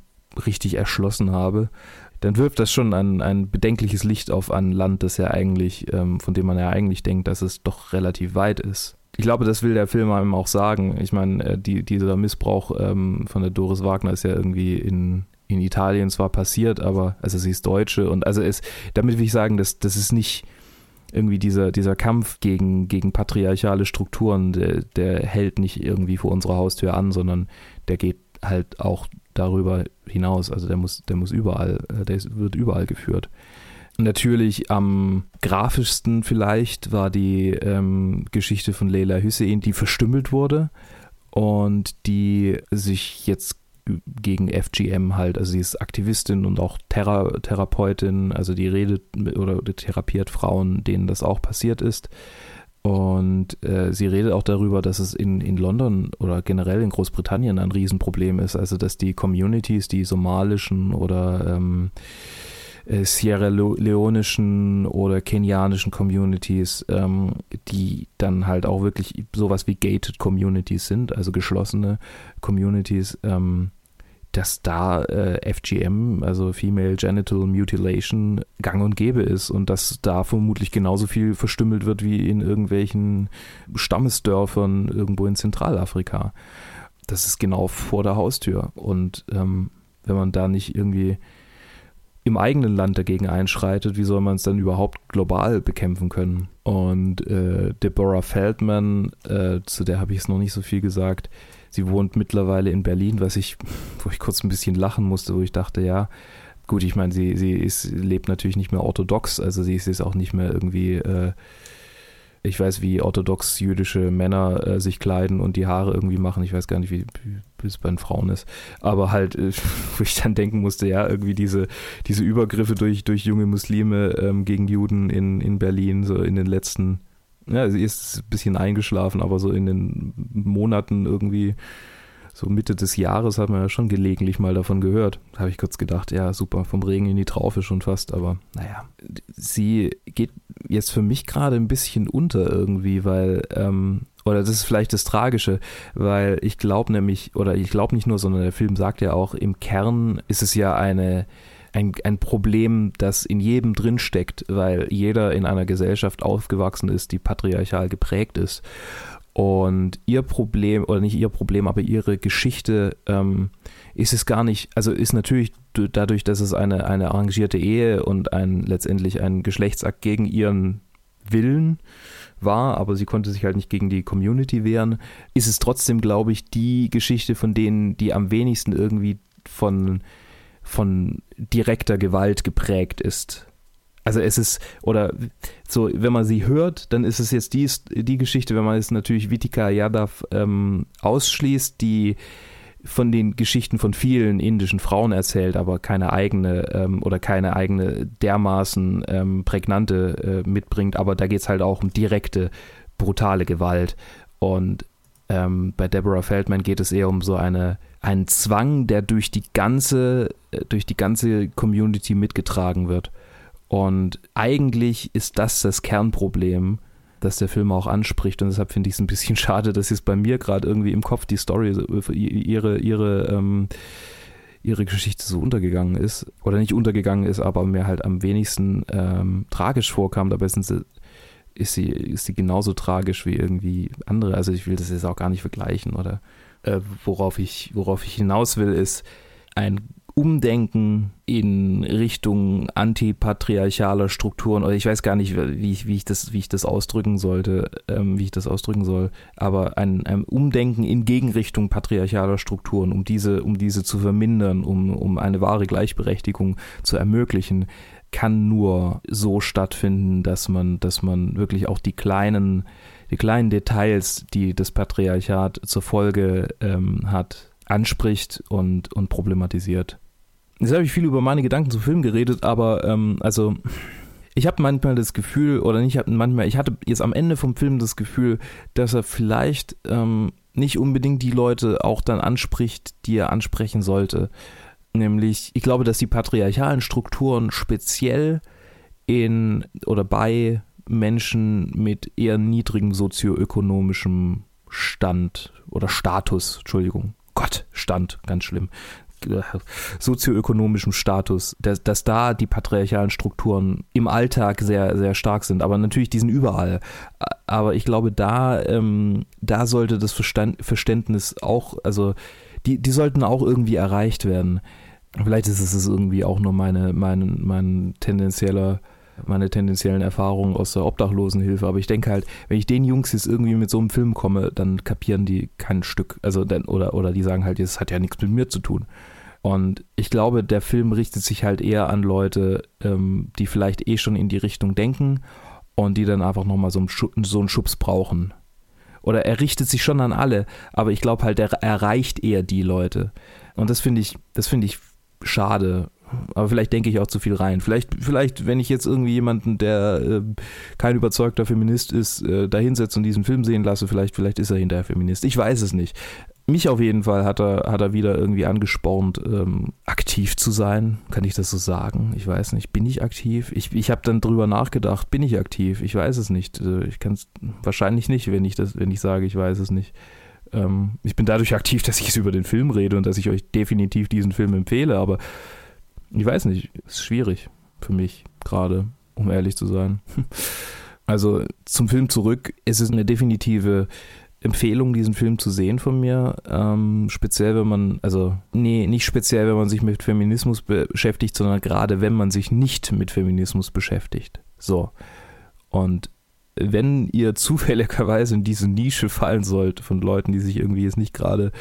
richtig erschlossen habe, dann wirft das schon ein, ein bedenkliches Licht auf ein Land, das ja eigentlich, ähm, von dem man ja eigentlich denkt, dass es doch relativ weit ist. Ich glaube, das will der Film einem auch sagen. Ich meine, äh, die, dieser Missbrauch ähm, von der Doris Wagner ist ja irgendwie in, in Italien zwar passiert, aber also sie ist Deutsche und also ist, damit will ich sagen, dass das ist nicht irgendwie dieser, dieser Kampf gegen, gegen patriarchale Strukturen, der, der hält nicht irgendwie vor unserer Haustür an, sondern der geht halt auch darüber hinaus. Also der muss, der muss überall, äh, der wird überall geführt. Natürlich am grafischsten vielleicht war die ähm, Geschichte von Leila Hüseyin, die verstümmelt wurde und die sich jetzt gegen FGM halt, also sie ist Aktivistin und auch Thera Therapeutin, also die redet oder therapiert Frauen, denen das auch passiert ist. Und äh, sie redet auch darüber, dass es in, in London oder generell in Großbritannien ein Riesenproblem ist. Also dass die Communities, die somalischen oder ähm, äh, Sierra Leonischen oder kenianischen Communities, ähm, die dann halt auch wirklich sowas wie gated Communities sind, also geschlossene Communities, ähm, dass da äh, FGM, also Female Genital Mutilation, gang und gäbe ist und dass da vermutlich genauso viel verstümmelt wird wie in irgendwelchen Stammesdörfern irgendwo in Zentralafrika. Das ist genau vor der Haustür. Und ähm, wenn man da nicht irgendwie im eigenen Land dagegen einschreitet, wie soll man es dann überhaupt global bekämpfen können? Und äh, Deborah Feldman, äh, zu der habe ich es noch nicht so viel gesagt, Sie wohnt mittlerweile in Berlin, was ich, wo ich kurz ein bisschen lachen musste, wo ich dachte, ja, gut, ich meine, sie, sie ist, lebt natürlich nicht mehr orthodox, also sie ist jetzt auch nicht mehr irgendwie, äh, ich weiß, wie orthodox jüdische Männer äh, sich kleiden und die Haare irgendwie machen. Ich weiß gar nicht, wie, wie es bei den Frauen ist. Aber halt, äh, wo ich dann denken musste, ja, irgendwie diese, diese Übergriffe durch, durch junge Muslime ähm, gegen Juden in, in Berlin, so in den letzten ja, sie ist ein bisschen eingeschlafen, aber so in den Monaten irgendwie, so Mitte des Jahres hat man ja schon gelegentlich mal davon gehört. Da habe ich kurz gedacht, ja, super, vom Regen in die Traufe schon fast, aber naja. Sie geht jetzt für mich gerade ein bisschen unter irgendwie, weil, ähm, oder das ist vielleicht das Tragische, weil ich glaube nämlich, oder ich glaube nicht nur, sondern der Film sagt ja auch, im Kern ist es ja eine ein, ein Problem, das in jedem drinsteckt, weil jeder in einer Gesellschaft aufgewachsen ist, die patriarchal geprägt ist. Und ihr Problem, oder nicht ihr Problem, aber ihre Geschichte ähm, ist es gar nicht, also ist natürlich dadurch, dass es eine, eine arrangierte Ehe und ein letztendlich ein Geschlechtsakt gegen ihren Willen war, aber sie konnte sich halt nicht gegen die Community wehren, ist es trotzdem, glaube ich, die Geschichte von denen, die am wenigsten irgendwie von, von direkter Gewalt geprägt ist. Also es ist, oder so, wenn man sie hört, dann ist es jetzt die, die Geschichte, wenn man jetzt natürlich Vitika Yadav ähm, ausschließt, die von den Geschichten von vielen indischen Frauen erzählt, aber keine eigene ähm, oder keine eigene dermaßen ähm, prägnante äh, mitbringt. Aber da geht es halt auch um direkte, brutale Gewalt. Und ähm, bei Deborah Feldman geht es eher um so eine, einen Zwang, der durch die ganze, äh, durch die ganze Community mitgetragen wird. Und eigentlich ist das das Kernproblem dass der Film auch anspricht. Und deshalb finde ich es ein bisschen schade, dass jetzt bei mir gerade irgendwie im Kopf die Story, ihre, ihre, ähm, ihre Geschichte so untergegangen ist. Oder nicht untergegangen ist, aber mir halt am wenigsten ähm, tragisch vorkam. Dabei sind sie, ist, sie, ist sie genauso tragisch wie irgendwie andere. Also ich will das jetzt auch gar nicht vergleichen. Oder äh, worauf, ich, worauf ich hinaus will, ist ein Umdenken in Richtung antipatriarchaler Strukturen oder ich weiß gar nicht, wie ich, wie ich, das, wie ich das ausdrücken sollte, ähm, wie ich das ausdrücken soll, aber ein, ein Umdenken in Gegenrichtung patriarchaler Strukturen, um diese, um diese zu vermindern, um, um eine wahre Gleichberechtigung zu ermöglichen, kann nur so stattfinden, dass man, dass man wirklich auch die kleinen, die kleinen Details, die das Patriarchat zur Folge ähm, hat, anspricht und, und problematisiert. Jetzt habe ich viel über meine Gedanken zum Film geredet, aber ähm, also ich habe manchmal das Gefühl, oder nicht manchmal, ich hatte jetzt am Ende vom Film das Gefühl, dass er vielleicht ähm, nicht unbedingt die Leute auch dann anspricht, die er ansprechen sollte. Nämlich, ich glaube, dass die patriarchalen Strukturen speziell in oder bei Menschen mit eher niedrigem sozioökonomischem Stand oder Status, Entschuldigung, Gott, Stand, ganz schlimm, sozioökonomischem Status, dass, dass da die patriarchalen Strukturen im Alltag sehr, sehr stark sind. Aber natürlich, die sind überall. Aber ich glaube, da, ähm, da sollte das Verstand, Verständnis auch, also die, die sollten auch irgendwie erreicht werden. Vielleicht ist es irgendwie auch nur meine, mein, mein tendenzieller meine tendenziellen Erfahrungen aus der Obdachlosenhilfe, aber ich denke halt, wenn ich den Jungs jetzt irgendwie mit so einem Film komme, dann kapieren die kein Stück, also dann, oder, oder die sagen halt, das hat ja nichts mit mir zu tun. Und ich glaube, der Film richtet sich halt eher an Leute, ähm, die vielleicht eh schon in die Richtung denken und die dann einfach nochmal so, so einen Schubs brauchen. Oder er richtet sich schon an alle, aber ich glaube halt, er erreicht eher die Leute. Und das finde ich, das finde ich schade, aber vielleicht denke ich auch zu viel rein. Vielleicht, vielleicht, wenn ich jetzt irgendwie jemanden, der äh, kein überzeugter Feminist ist, äh, da hinsetze und diesen Film sehen lasse, vielleicht, vielleicht ist er hinterher Feminist. Ich weiß es nicht. Mich auf jeden Fall hat er, hat er wieder irgendwie angespornt, ähm, aktiv zu sein. Kann ich das so sagen? Ich weiß nicht. Bin ich aktiv? Ich, ich habe dann drüber nachgedacht, bin ich aktiv? Ich weiß es nicht. Äh, ich kann es wahrscheinlich nicht, wenn ich das, wenn ich sage, ich weiß es nicht. Ähm, ich bin dadurch aktiv, dass ich es über den Film rede und dass ich euch definitiv diesen Film empfehle, aber ich weiß nicht, ist schwierig für mich gerade, um ehrlich zu sein. Also zum Film zurück, es ist eine definitive Empfehlung, diesen Film zu sehen von mir. Ähm, speziell, wenn man, also, nee, nicht speziell, wenn man sich mit Feminismus beschäftigt, sondern gerade wenn man sich nicht mit Feminismus beschäftigt. So. Und wenn ihr zufälligerweise in diese Nische fallen sollt von Leuten, die sich irgendwie jetzt nicht gerade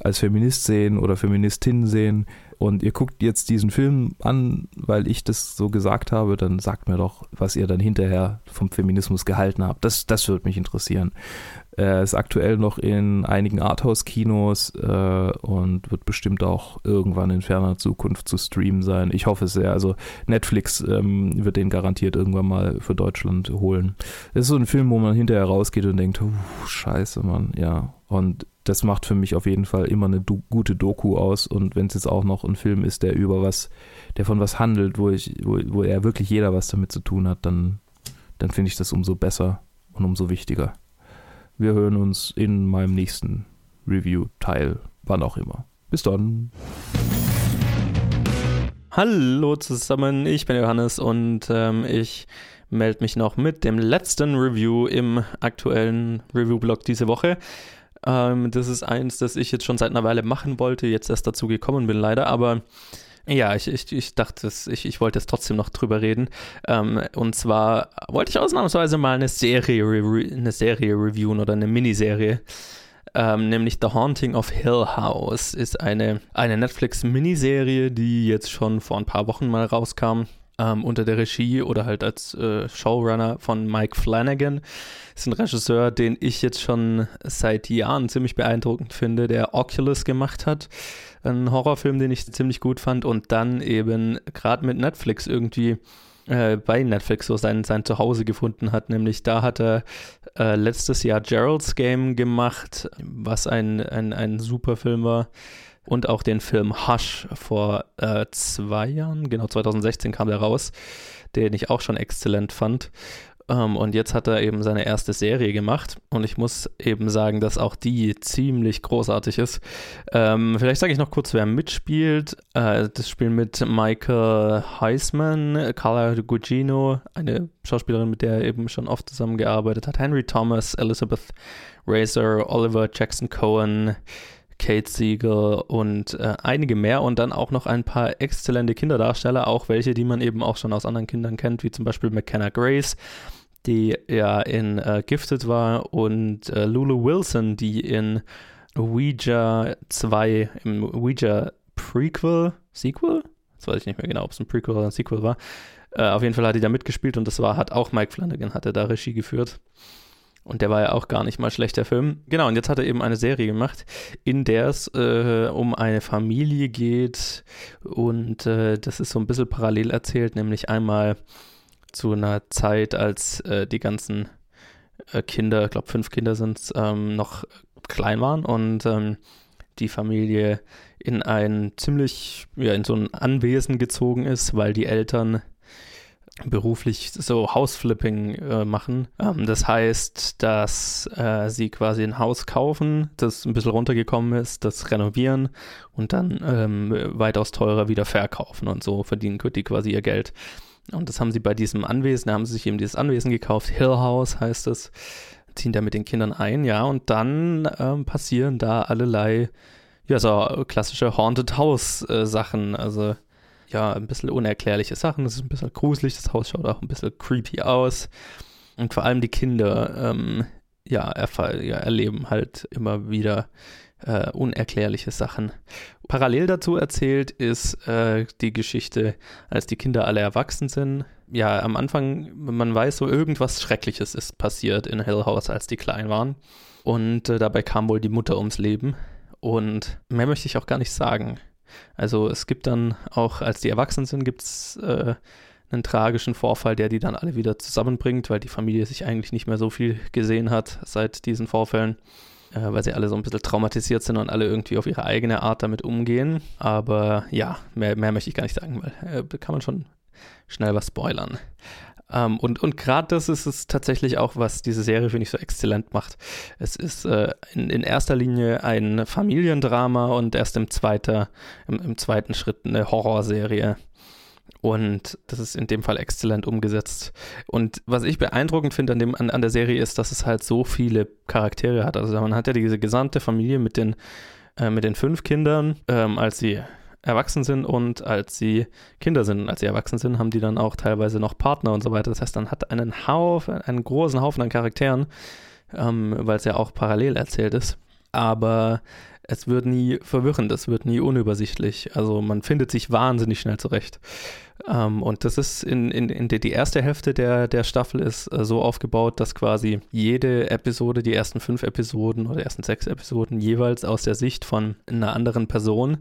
als Feminist sehen oder Feministin sehen, und ihr guckt jetzt diesen Film an, weil ich das so gesagt habe, dann sagt mir doch, was ihr dann hinterher vom Feminismus gehalten habt. Das, das würde mich interessieren. Er ist aktuell noch in einigen Arthouse-Kinos äh, und wird bestimmt auch irgendwann in ferner Zukunft zu streamen sein. Ich hoffe es sehr. Also Netflix ähm, wird den garantiert irgendwann mal für Deutschland holen. Das ist so ein Film, wo man hinterher rausgeht und denkt, scheiße, Mann, ja. Und das macht für mich auf jeden Fall immer eine do gute Doku aus. Und wenn es jetzt auch noch ein Film ist, der über was, der von was handelt, wo ich, wo, wo er wirklich jeder was damit zu tun hat, dann, dann finde ich das umso besser und umso wichtiger. Wir hören uns in meinem nächsten Review-Teil, wann auch immer. Bis dann. Hallo zusammen, ich bin Johannes und ähm, ich melde mich noch mit dem letzten Review im aktuellen Review-Blog diese Woche. Ähm, das ist eins, das ich jetzt schon seit einer Weile machen wollte, jetzt erst dazu gekommen bin leider, aber ja, ich, ich, ich dachte, ich, ich wollte jetzt trotzdem noch drüber reden. Ähm, und zwar wollte ich ausnahmsweise mal eine Serie, eine Serie reviewen oder eine Miniserie. ähm, nämlich The Haunting of Hill House. Ist eine, eine Netflix-Miniserie, die jetzt schon vor ein paar Wochen mal rauskam. Ähm, unter der Regie oder halt als äh, Showrunner von Mike Flanagan. Ist ein Regisseur, den ich jetzt schon seit Jahren ziemlich beeindruckend finde, der Oculus gemacht hat. Ein Horrorfilm, den ich ziemlich gut fand und dann eben gerade mit Netflix irgendwie äh, bei Netflix so sein, sein Zuhause gefunden hat. Nämlich da hat er äh, letztes Jahr Gerald's Game gemacht, was ein, ein, ein super Film war. Und auch den Film Hush vor äh, zwei Jahren, genau 2016 kam der raus, den ich auch schon exzellent fand. Ähm, und jetzt hat er eben seine erste Serie gemacht. Und ich muss eben sagen, dass auch die ziemlich großartig ist. Ähm, vielleicht sage ich noch kurz, wer mitspielt. Äh, das spielen mit Michael Heisman, Carla Gugino, eine Schauspielerin, mit der er eben schon oft zusammengearbeitet hat, Henry Thomas, Elizabeth Razor, Oliver Jackson Cohen. Kate Siegel und äh, einige mehr und dann auch noch ein paar exzellente Kinderdarsteller, auch welche, die man eben auch schon aus anderen Kindern kennt, wie zum Beispiel McKenna Grace, die ja in äh, Gifted war, und äh, Lulu Wilson, die in Ouija 2, im Ouija Prequel, Sequel? Das weiß ich nicht mehr genau, ob es ein Prequel oder ein Sequel war. Äh, auf jeden Fall hat die da mitgespielt und das war, hat auch Mike Flanagan, hatte da Regie geführt. Und der war ja auch gar nicht mal schlecht, der Film. Genau, und jetzt hat er eben eine Serie gemacht, in der es äh, um eine Familie geht. Und äh, das ist so ein bisschen parallel erzählt, nämlich einmal zu einer Zeit, als äh, die ganzen äh, Kinder, ich glaube fünf Kinder sind es, ähm, noch klein waren und ähm, die Familie in ein ziemlich, ja, in so ein Anwesen gezogen ist, weil die Eltern beruflich so Hausflipping äh, machen. Ähm, das heißt, dass äh, sie quasi ein Haus kaufen, das ein bisschen runtergekommen ist, das renovieren und dann ähm, weitaus teurer wieder verkaufen und so verdienen die quasi ihr Geld. Und das haben sie bei diesem Anwesen, da haben sie sich eben dieses Anwesen gekauft, Hill House heißt es, ziehen da mit den Kindern ein, ja, und dann ähm, passieren da allerlei, ja, so klassische Haunted House äh, Sachen, also ja, ein bisschen unerklärliche Sachen, es ist ein bisschen gruselig, das Haus schaut auch ein bisschen creepy aus. Und vor allem die Kinder, ähm, ja, ja, erleben halt immer wieder äh, unerklärliche Sachen. Parallel dazu erzählt ist äh, die Geschichte, als die Kinder alle erwachsen sind. Ja, am Anfang, man weiß so, irgendwas Schreckliches ist passiert in Hill House, als die klein waren. Und äh, dabei kam wohl die Mutter ums Leben. Und mehr möchte ich auch gar nicht sagen. Also es gibt dann auch, als die erwachsen sind, gibt es äh, einen tragischen Vorfall, der die dann alle wieder zusammenbringt, weil die Familie sich eigentlich nicht mehr so viel gesehen hat seit diesen Vorfällen äh, weil sie alle so ein bisschen traumatisiert sind und alle irgendwie auf ihre eigene Art damit umgehen. Aber ja, mehr, mehr möchte ich gar nicht sagen, weil äh, kann man schon schnell was spoilern. Ähm, und und gerade das ist es tatsächlich auch, was diese Serie, finde ich, so exzellent macht. Es ist äh, in, in erster Linie ein Familiendrama und erst im, zweiter, im, im zweiten Schritt eine Horrorserie. Und das ist in dem Fall exzellent umgesetzt. Und was ich beeindruckend finde an, an, an der Serie ist, dass es halt so viele Charaktere hat. Also man hat ja diese gesamte Familie mit den, äh, mit den fünf Kindern, ähm, als sie erwachsen sind und als sie Kinder sind. Und als sie erwachsen sind, haben die dann auch teilweise noch Partner und so weiter. Das heißt, man hat einen Haufen, einen großen Haufen an Charakteren, ähm, weil es ja auch parallel erzählt ist. Aber es wird nie verwirrend, es wird nie unübersichtlich. Also man findet sich wahnsinnig schnell zurecht. Ähm, und das ist in, in, in die, die erste Hälfte der, der Staffel ist äh, so aufgebaut, dass quasi jede Episode, die ersten fünf Episoden oder ersten sechs Episoden jeweils aus der Sicht von einer anderen Person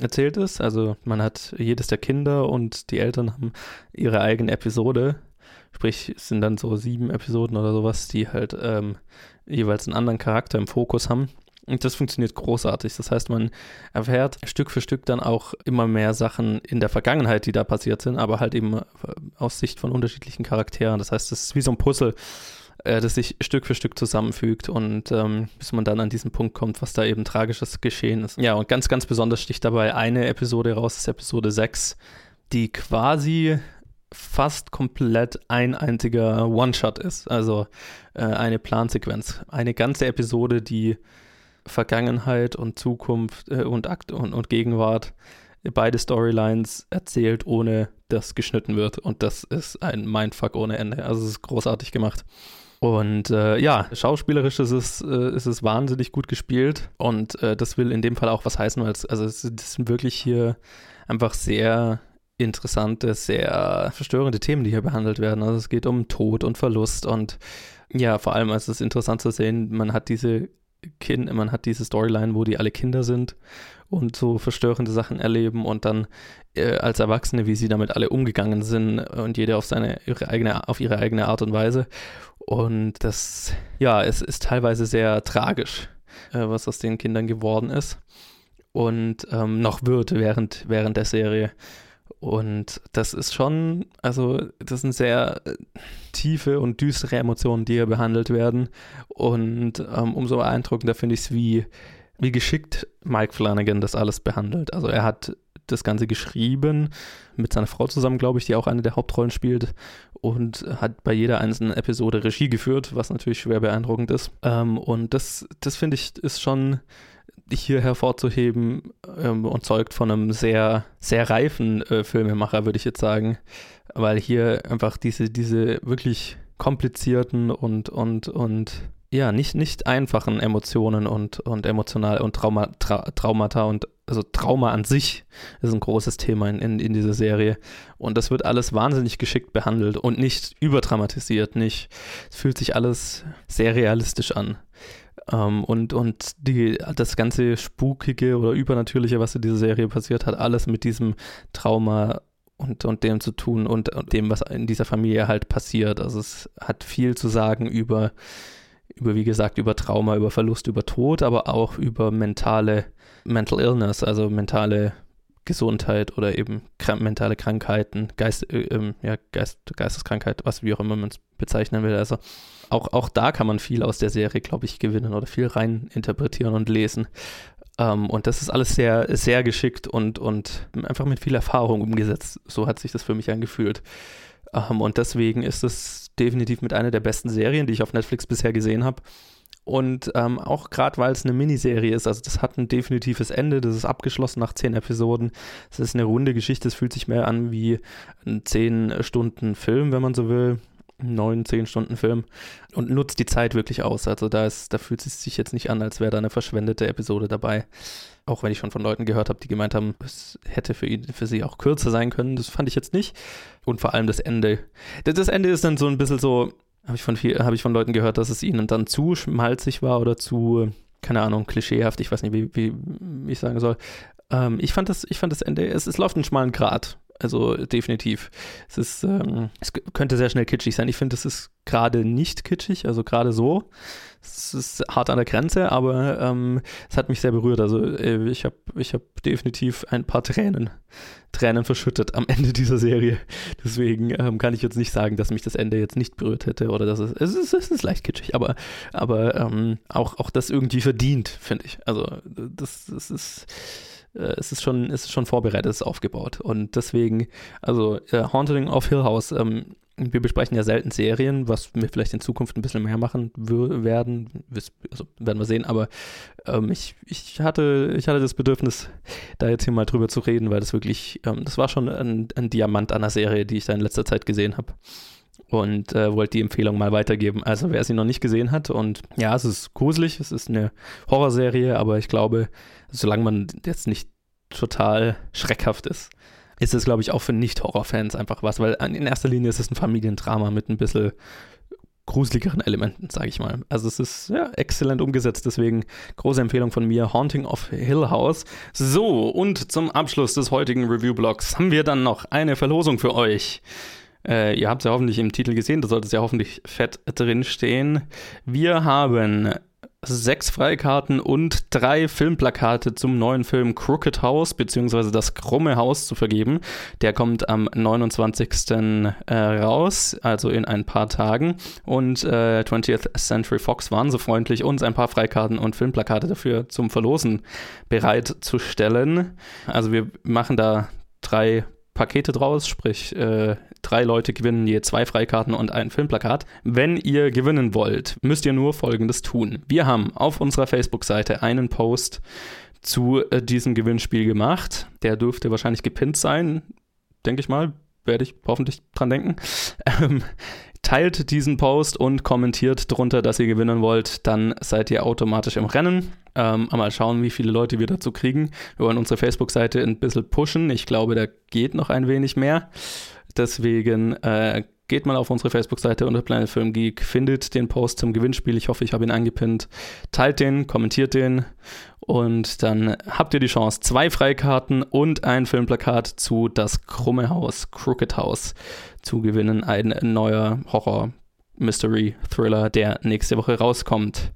erzählt ist. Also man hat jedes der Kinder und die Eltern haben ihre eigene Episode. Sprich, es sind dann so sieben Episoden oder sowas, die halt ähm, jeweils einen anderen Charakter im Fokus haben. Und das funktioniert großartig. Das heißt, man erfährt Stück für Stück dann auch immer mehr Sachen in der Vergangenheit, die da passiert sind, aber halt eben äh, aus Sicht von unterschiedlichen Charakteren. Das heißt, es ist wie so ein Puzzle, äh, das sich Stück für Stück zusammenfügt und ähm, bis man dann an diesen Punkt kommt, was da eben tragisches geschehen ist. Ja, und ganz, ganz besonders sticht dabei eine Episode raus, das ist Episode 6, die quasi fast komplett ein einziger One-Shot ist. Also äh, eine Plansequenz. Eine ganze Episode, die Vergangenheit und Zukunft äh, und Akt und, und Gegenwart beide Storylines erzählt, ohne dass geschnitten wird. Und das ist ein Mindfuck ohne Ende. Also es ist großartig gemacht. Und äh, ja, schauspielerisch ist es, äh, ist es wahnsinnig gut gespielt und äh, das will in dem Fall auch was heißen, weil es, also es, das sind wirklich hier einfach sehr interessante, sehr verstörende Themen, die hier behandelt werden. Also es geht um Tod und Verlust und ja, vor allem ist es interessant zu sehen, man hat diese Kind, man hat diese Storyline, wo die alle Kinder sind und so verstörende Sachen erleben und dann äh, als Erwachsene, wie sie damit alle umgegangen sind und jeder auf seine ihre eigene, auf ihre eigene Art und Weise. Und das, ja, es ist teilweise sehr tragisch, äh, was aus den Kindern geworden ist und ähm, noch wird während, während der Serie. Und das ist schon, also das sind sehr äh, tiefe und düstere Emotionen, die hier behandelt werden. Und ähm, umso beeindruckender finde ich es, wie, wie geschickt Mike Flanagan das alles behandelt. Also er hat das Ganze geschrieben, mit seiner Frau zusammen, glaube ich, die auch eine der Hauptrollen spielt und hat bei jeder einzelnen Episode Regie geführt, was natürlich schwer beeindruckend ist. Ähm, und das, das finde ich, ist schon hier hervorzuheben ähm, und zeugt von einem sehr, sehr reifen äh, Filmemacher, würde ich jetzt sagen, weil hier einfach diese, diese wirklich komplizierten und, und, und ja, nicht, nicht einfachen Emotionen und, und emotional und Trauma, Tra Traumata und also Trauma an sich ist ein großes Thema in, in, in dieser Serie. Und das wird alles wahnsinnig geschickt behandelt und nicht überdramatisiert, nicht. Es fühlt sich alles sehr realistisch an. Ähm, und und die, das ganze Spukige oder Übernatürliche, was in dieser Serie passiert hat, alles mit diesem Trauma und, und dem zu tun und, und dem, was in dieser Familie halt passiert. Also es hat viel zu sagen über, über, wie gesagt, über Trauma, über Verlust, über Tod, aber auch über mentale, Mental Illness, also mentale Gesundheit oder eben krank, mentale Krankheiten, Geist, äh, äh, ja, Geist, Geisteskrankheit, was wie auch immer man es bezeichnen will. Also auch, auch da kann man viel aus der Serie, glaube ich, gewinnen oder viel rein interpretieren und lesen. Ähm, und das ist alles sehr, sehr geschickt und, und einfach mit viel Erfahrung umgesetzt. So hat sich das für mich angefühlt. Ähm, und deswegen ist es definitiv mit einer der besten Serien, die ich auf Netflix bisher gesehen habe. Und ähm, auch gerade weil es eine Miniserie ist, also das hat ein definitives Ende, das ist abgeschlossen nach zehn Episoden. Es ist eine runde Geschichte, es fühlt sich mehr an wie ein zehn Stunden Film, wenn man so will neun, zehn Stunden Film und nutzt die Zeit wirklich aus. Also da ist, da fühlt es sich jetzt nicht an, als wäre da eine verschwendete Episode dabei. Auch wenn ich schon von Leuten gehört habe, die gemeint haben, es hätte für ihn, für sie auch kürzer sein können. Das fand ich jetzt nicht. Und vor allem das Ende. Das Ende ist dann so ein bisschen so, habe ich von habe ich von Leuten gehört, dass es ihnen dann zu schmalzig war oder zu, keine Ahnung, klischeehaft. Ich weiß nicht, wie, wie, wie ich sagen soll. Ähm, ich fand das, ich fand das Ende, es, es läuft einen schmalen Grat. Also definitiv. Es ist, ähm, es könnte sehr schnell kitschig sein. Ich finde, es ist gerade nicht kitschig, also gerade so. Es ist hart an der Grenze, aber ähm, es hat mich sehr berührt. Also äh, ich habe ich hab definitiv ein paar Tränen, Tränen verschüttet am Ende dieser Serie. Deswegen ähm, kann ich jetzt nicht sagen, dass mich das Ende jetzt nicht berührt hätte oder dass es, es ist, es ist leicht kitschig, aber, aber ähm, auch, auch das irgendwie verdient, finde ich. Also das, das ist äh, es ist schon, es ist schon vorbereitet, es ist aufgebaut. Und deswegen, also äh, Haunting of Hill House, ähm, wir besprechen ja selten Serien, was wir vielleicht in Zukunft ein bisschen mehr machen werden, also werden wir sehen, aber ähm, ich, ich, hatte, ich hatte das Bedürfnis, da jetzt hier mal drüber zu reden, weil das wirklich, ähm, das war schon ein, ein Diamant einer Serie, die ich da in letzter Zeit gesehen habe und äh, wollte die Empfehlung mal weitergeben. Also wer sie noch nicht gesehen hat und ja, es ist gruselig, es ist eine Horrorserie, aber ich glaube, solange man jetzt nicht total schreckhaft ist, ist es, glaube ich, auch für Nicht-Horror-Fans einfach was, weil in erster Linie ist es ein Familiendrama mit ein bisschen gruseligeren Elementen, sage ich mal. Also es ist ja exzellent umgesetzt, deswegen große Empfehlung von mir, Haunting of Hill House. So, und zum Abschluss des heutigen Review-Blogs haben wir dann noch eine Verlosung für euch. Äh, ihr habt es ja hoffentlich im Titel gesehen, da sollte es ja hoffentlich fett drinstehen. Wir haben sechs Freikarten und drei Filmplakate zum neuen Film Crooked House beziehungsweise das krumme Haus zu vergeben. Der kommt am 29. Äh, raus, also in ein paar Tagen. Und äh, 20th Century Fox waren so freundlich, uns ein paar Freikarten und Filmplakate dafür zum Verlosen bereitzustellen. Also wir machen da drei Pakete draus, sprich äh, drei Leute gewinnen je zwei Freikarten und ein Filmplakat. Wenn ihr gewinnen wollt, müsst ihr nur Folgendes tun. Wir haben auf unserer Facebook-Seite einen Post zu äh, diesem Gewinnspiel gemacht. Der dürfte wahrscheinlich gepinnt sein, denke ich mal. Werde ich hoffentlich dran denken. Ähm, teilt diesen Post und kommentiert drunter, dass ihr gewinnen wollt, dann seid ihr automatisch im Rennen. Ähm, mal schauen, wie viele Leute wir dazu kriegen. Wir wollen unsere Facebook-Seite ein bisschen pushen. Ich glaube, da geht noch ein wenig mehr. Deswegen äh, geht mal auf unsere Facebook-Seite unter Planet Film Geek, findet den Post zum Gewinnspiel. Ich hoffe, ich habe ihn angepinnt. Teilt den, kommentiert den und dann habt ihr die Chance, zwei Freikarten und ein Filmplakat zu Das Krumme Haus, Crooked House zu gewinnen. Ein neuer Horror-Mystery-Thriller, der nächste Woche rauskommt.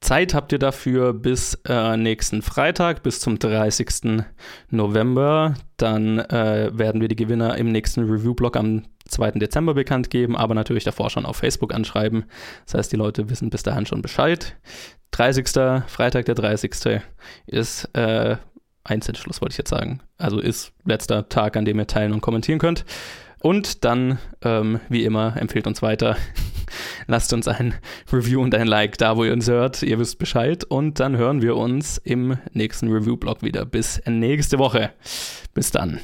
Zeit habt ihr dafür bis äh, nächsten Freitag, bis zum 30. November. Dann äh, werden wir die Gewinner im nächsten Review-Blog am 2. Dezember bekannt geben, aber natürlich davor schon auf Facebook anschreiben. Das heißt, die Leute wissen bis dahin schon Bescheid. 30. Freitag der 30. ist äh, Einzelschluss, wollte ich jetzt sagen. Also ist letzter Tag, an dem ihr teilen und kommentieren könnt. Und dann, ähm, wie immer, empfehlt uns weiter. Lasst uns ein Review und ein Like da, wo ihr uns hört. Ihr wisst Bescheid. Und dann hören wir uns im nächsten Review-Blog wieder. Bis nächste Woche. Bis dann.